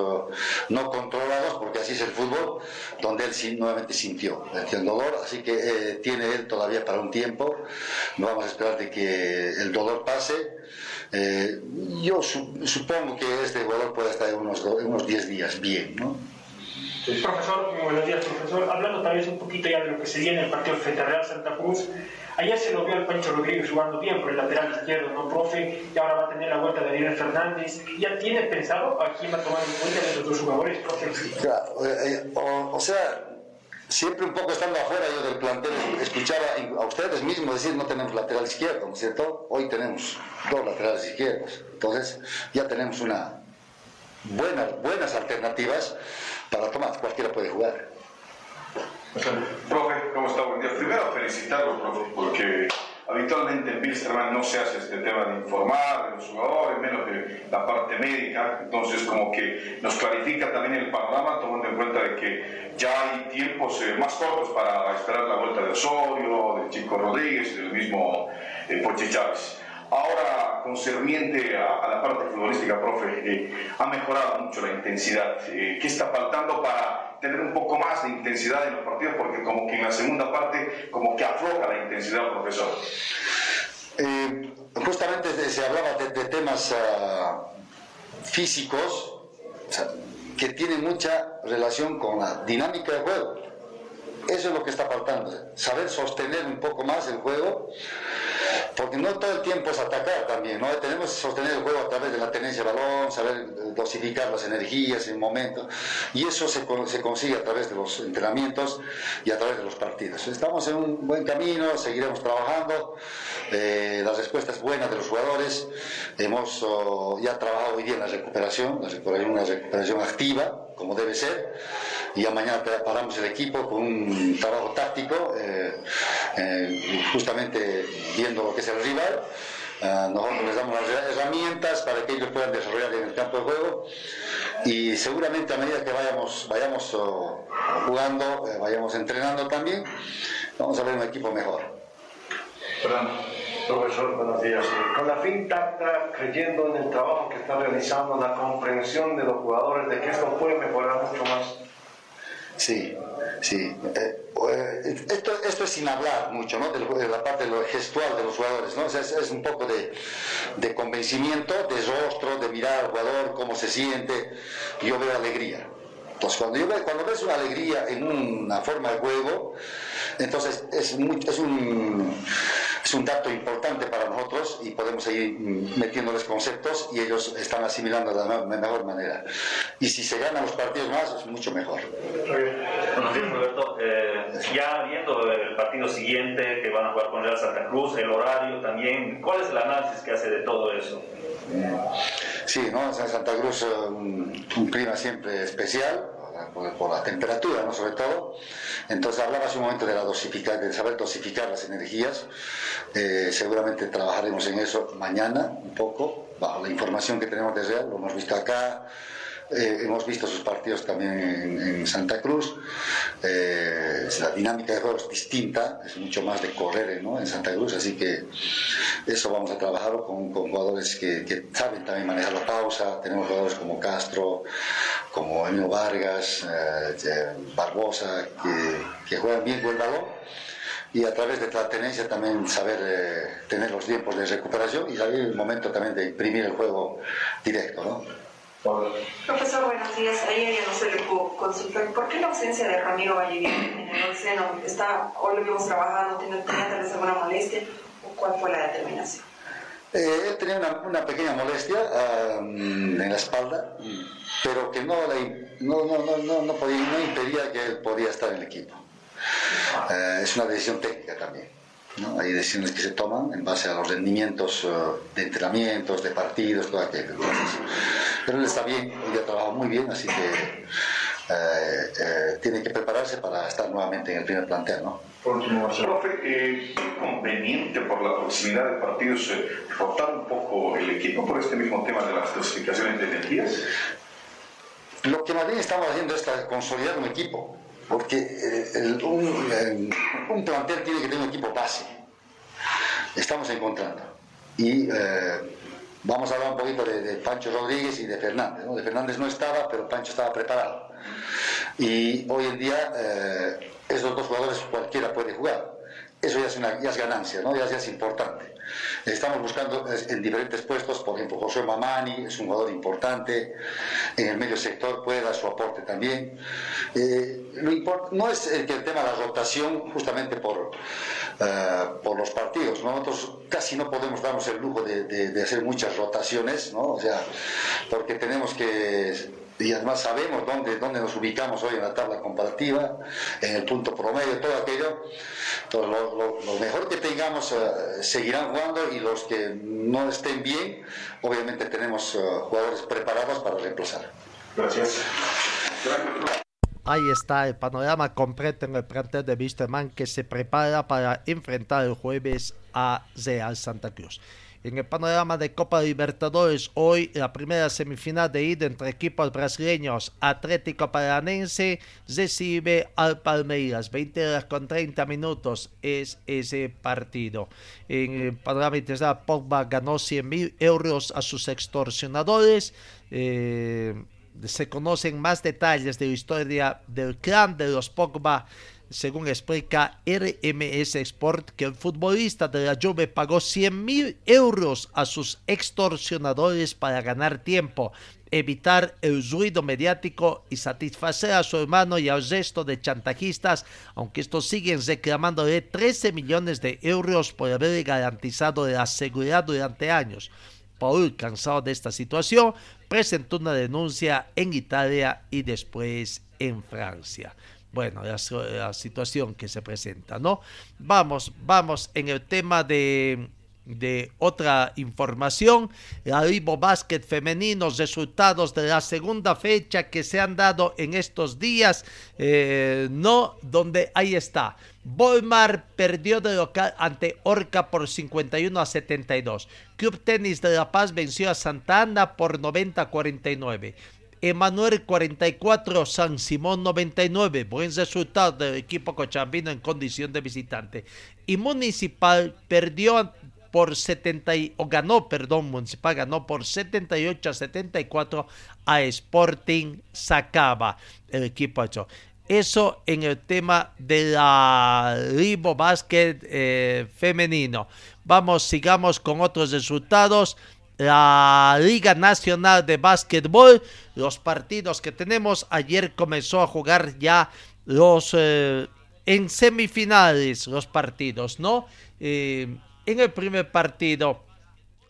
no controlados, porque así es el fútbol, donde él sí, nuevamente sintió, el dolor, así que eh, tiene él todavía para un tiempo, vamos a esperar de que el dolor pase. Eh, yo su- supongo que este jugador puede estar en unos, en unos 10 días bien, ¿no? Profesor, muy buenos días, profesor. Hablando tal vez un poquito ya de lo que se viene el partido frente a Real Santa Cruz. Ayer se lo vio al Pancho Rodríguez jugando bien por el lateral izquierdo, ¿no, profe? Y ahora va a tener la vuelta de Daniel Fernández. ¿Ya tiene pensado a quién va a tomar en cuenta de esos dos jugadores, profe? Claro, eh, eh, o, o sea, siempre un poco estando afuera yo del plantel, escuchaba a ustedes mismos decir no tenemos lateral izquierdo, ¿no es cierto? Hoy tenemos dos laterales izquierdos, entonces ya tenemos una buenas, buenas alternativas para tomar, cualquiera puede jugar. Profe, ¿cómo está? Buen día. Primero felicitarlo, profe, porque habitualmente en Bilsterman no se hace este tema de informar de los jugadores, menos de la parte médica, entonces como que nos clarifica también el panorama, tomando en cuenta de que ya hay tiempos eh, más cortos para esperar la vuelta de Osorio, del Chico Rodríguez, del mismo eh, Pochi Chávez. Ahora, concerniente a, a la parte futbolística, profe, eh, ha mejorado mucho la intensidad. Eh, ¿Qué está faltando para tener un poco más de intensidad en los partidos? Porque como que en la segunda parte, como que afloja la intensidad, profesor. Eh, justamente se hablaba de, de temas ah, físicos o sea, que tienen mucha relación con la dinámica del juego. Eso es lo que está faltando, saber sostener un poco más el juego, porque no todo el tiempo es atacar también. Tenemos que sostener el juego a través de la tenencia de balón, saber eh, dosificar las energías en momentos, y eso se, con- se consigue a través de los entrenamientos y a través de los partidos. Estamos en un buen camino, seguiremos trabajando, eh, la respuesta es buena de los jugadores, hemos oh, ya trabajado hoy día en la recuperación, una recuperación activa, como debe ser, y ya mañana preparamos el equipo con un trabajo táctico, eh, eh, justamente viendo lo que es el rival. Ah, nosotros les damos las herramientas para que ellos puedan desarrollar en el campo de juego y seguramente a medida que vayamos, vayamos oh, jugando, vayamos entrenando también, vamos a ver un equipo mejor. Profesor, buenos días. Con la fin creyendo en el trabajo que está realizando, la comprensión de los jugadores de que esto puede mejorar mucho más. Sí, sí. Eh, eh, esto, esto es sin hablar mucho, ¿no? De, la parte de lo gestual de los jugadores, ¿no? Sea, es, un poco de, de, convencimiento, de rostro, de mirar al jugador, cómo se siente. Yo veo alegría. Entonces, cuando, yo cuando ves una alegría en una forma de juego, entonces es, muy, es un es un dato importante para nosotros y podemos seguir metiéndoles conceptos y ellos están asimilando de la mejor manera. Y si se ganan los partidos más, es mucho mejor. Buenos días, Roberto. Eh, ya viendo el partido siguiente que van a jugar con Real Santa Cruz, el horario también, ¿cuál es el análisis que hace de todo eso? Sí, ¿no? Santa Cruz un, un clima siempre especial, por, la temperatura, ¿no? sobre todo. Entonces hablaba hace un momento de, la dosificar, de saber dosificar las energías. Eh, seguramente trabajaremos en eso mañana un poco, bajo la información que tenemos de Real, lo hemos visto acá. Eh, hemos visto sus partidos también en, Santa Cruz. Eh, la dinámica de juego es distinta, es mucho más de correr ¿no? en Santa Cruz, así que eso vamos a trabajar con, jugadores que, saben también manejar la pausa. Tenemos jugadores como Castro, como Emilio Vargas, eh, Barbosa, que, juegan bien con el balón y a través de la tenencia también saber tener los tiempos de recuperación y saber el momento también de imprimir el juego directo. ¿no? Profesor, buenos días. Ayer ya no se le pudo consultar. ¿Por qué la ausencia de Ramiro Vallevian en el seno? Está, hoy lo vimos trabajando, ¿tiene, tal vez alguna molestia? ¿O cuál fue la determinación? Eh, él tenía una, pequeña molestia en la espalda, pero que no, no, no, no, no, podía, no impedía que él podía estar en el equipo. Eh, es una decisión técnica también. ¿No? Hay decisiones que se toman en base a los rendimientos eh, de entrenamientos, de partidos, todo aquello. pero él está bien, hoy ha trabajado muy bien, así que eh, eh, tiene que prepararse para estar nuevamente en el primer plantel. ¿no? Profe, ¿es conveniente por la proximidad de partidos rotar un poco el equipo por este mismo tema de las clasificaciones de energías? Lo que más bien estamos haciendo es consolidar un equipo porque un, plantel tiene que tener un equipo base. Estamos encontrando. Y eh, vamos a hablar un poquito de, Pancho Rodríguez y de Fernández. De Fernández no estaba, pero Pancho estaba preparado. Y hoy en día eh, esos dos jugadores cualquiera puede jugar. Eso ya es, una, ya es ganancia, ¿no? ya, ya es importante. Estamos buscando en diferentes puestos, por ejemplo, José Mamani es un jugador importante, en el medio sector puede dar su aporte también. Eh, no es que el tema de la rotación, justamente por, eh, por los partidos. Nosotros casi no podemos darnos el lujo de, de hacer muchas rotaciones, ¿no? o sea, porque tenemos que y además sabemos dónde, dónde nos ubicamos hoy en la tabla comparativa, en el punto promedio, todo aquello. Entonces, lo, mejor que tengamos eh, seguirán jugando y los que no estén bien, obviamente tenemos eh, jugadores preparados para reemplazar. Gracias. Ahí está el panorama completo en el plantel de Wisterman que se prepara para enfrentar el jueves a Real Santa Cruz. En el panorama de Copa Libertadores, hoy la primera semifinal de ida entre equipos brasileños, Atlético Paranense recibe al Palmeiras. 20 horas con 30 minutos es ese partido. En el panorama internacional, Pogba ganó 100 mil euros a sus extorsionadores. Eh, se conocen más detalles de la historia del clan de los Pogba según explica RMS Sport, que el futbolista de la Juve pagó 100 mil euros a sus extorsionadores para ganar tiempo, evitar el ruido mediático y satisfacer a su hermano y al resto de chantajistas, aunque estos siguen reclamándole 13 millones de euros por haber garantizado la seguridad durante años. Paul, cansado de esta situación, presentó una denuncia en Italia y después en Francia bueno, la, situación que se presenta, ¿no? Vamos, vamos en el tema de, de otra información, la Vivo Básquet femenino, resultados de la segunda fecha que se han dado en estos días, eh, no, donde ahí está. Volmar perdió de local ante Orca por 51 a 72. Club Tenis de La Paz venció a Santa Ana por 90 a 49. Emanuel 44, San Simón 99. Buen resultado del equipo cochambino en condición de visitante. Y Municipal perdió por 70 o ganó, perdón, Municipal ganó por 78 a 74 a Sporting Sacaba, el equipo hecho. Eso en el tema de la Libo Básquet eh, femenino. Vamos, sigamos con otros resultados. La Liga Nacional de Básquetbol, los partidos que tenemos. Ayer comenzó a jugar ya los eh, en semifinales los partidos, ¿no? Eh, en el primer partido,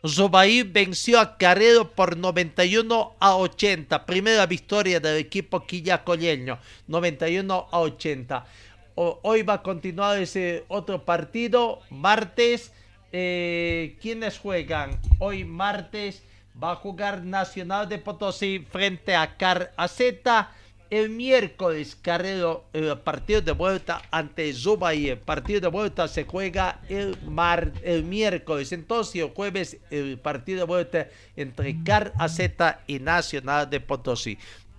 Zobaí venció a Carrero por 91 a 80. Primera victoria del equipo quillacoleño, 91 a 80. hoy va a continuar ese otro partido, martes. Eh, ¿Quiénes juegan? Hoy martes va a jugar Nacional de Potosí frente a Car Z el miércoles, Carrero, el partido de vuelta ante Zubaí. El partido de vuelta se juega el, el miércoles. Entonces, el jueves, el partido de vuelta entre Car AZ y Nacional de Potosí.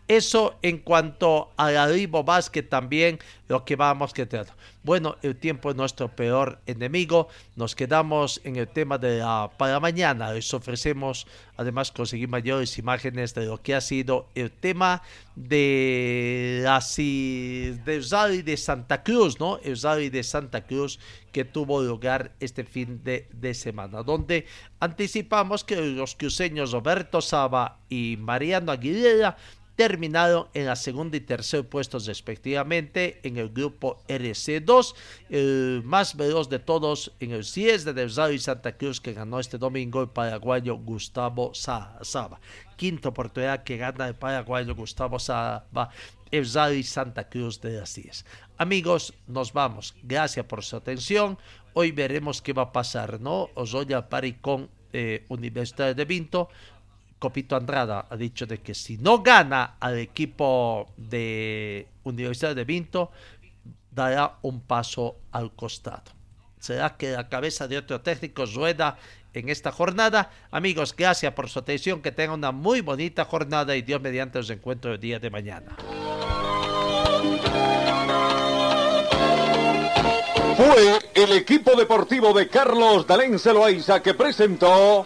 Eso en cuanto a la Ribo Básquet también lo que vamos a tener. Bueno, el tiempo es nuestro peor enemigo. Nos quedamos en el tema de la para mañana. Les ofrecemos además conseguir mayores imágenes de lo que ha sido el tema de la de Rally de Santa Cruz, ¿no? El de Santa Cruz que tuvo lugar este fin de, de semana, donde anticipamos que los cruceños Roberto Saba y Mariano Aguilera terminaron en la segunda y tercer puestos respectivamente en el grupo RC2, el más veloz de todos en el CIES de Del y Santa Cruz que ganó este domingo el paraguayo Gustavo Saba. Quinta oportunidad que gana el paraguayo Gustavo Saba, el y Santa Cruz de las CIES. Amigos, nos vamos. Gracias por su atención. Hoy veremos qué va a pasar, ¿no? Os voy a parir con eh, Universidad de Vinto Copito Andrada ha dicho de que si no gana al equipo de Universidad de Vinto, dará un paso al costado. ¿Será que la cabeza de otro técnico rueda en esta jornada? Amigos, gracias por su atención, que tengan una muy bonita jornada y Dios mediante os encuentro el día de mañana. Fue el equipo deportivo de Carlos Dalén Celoaiza que presentó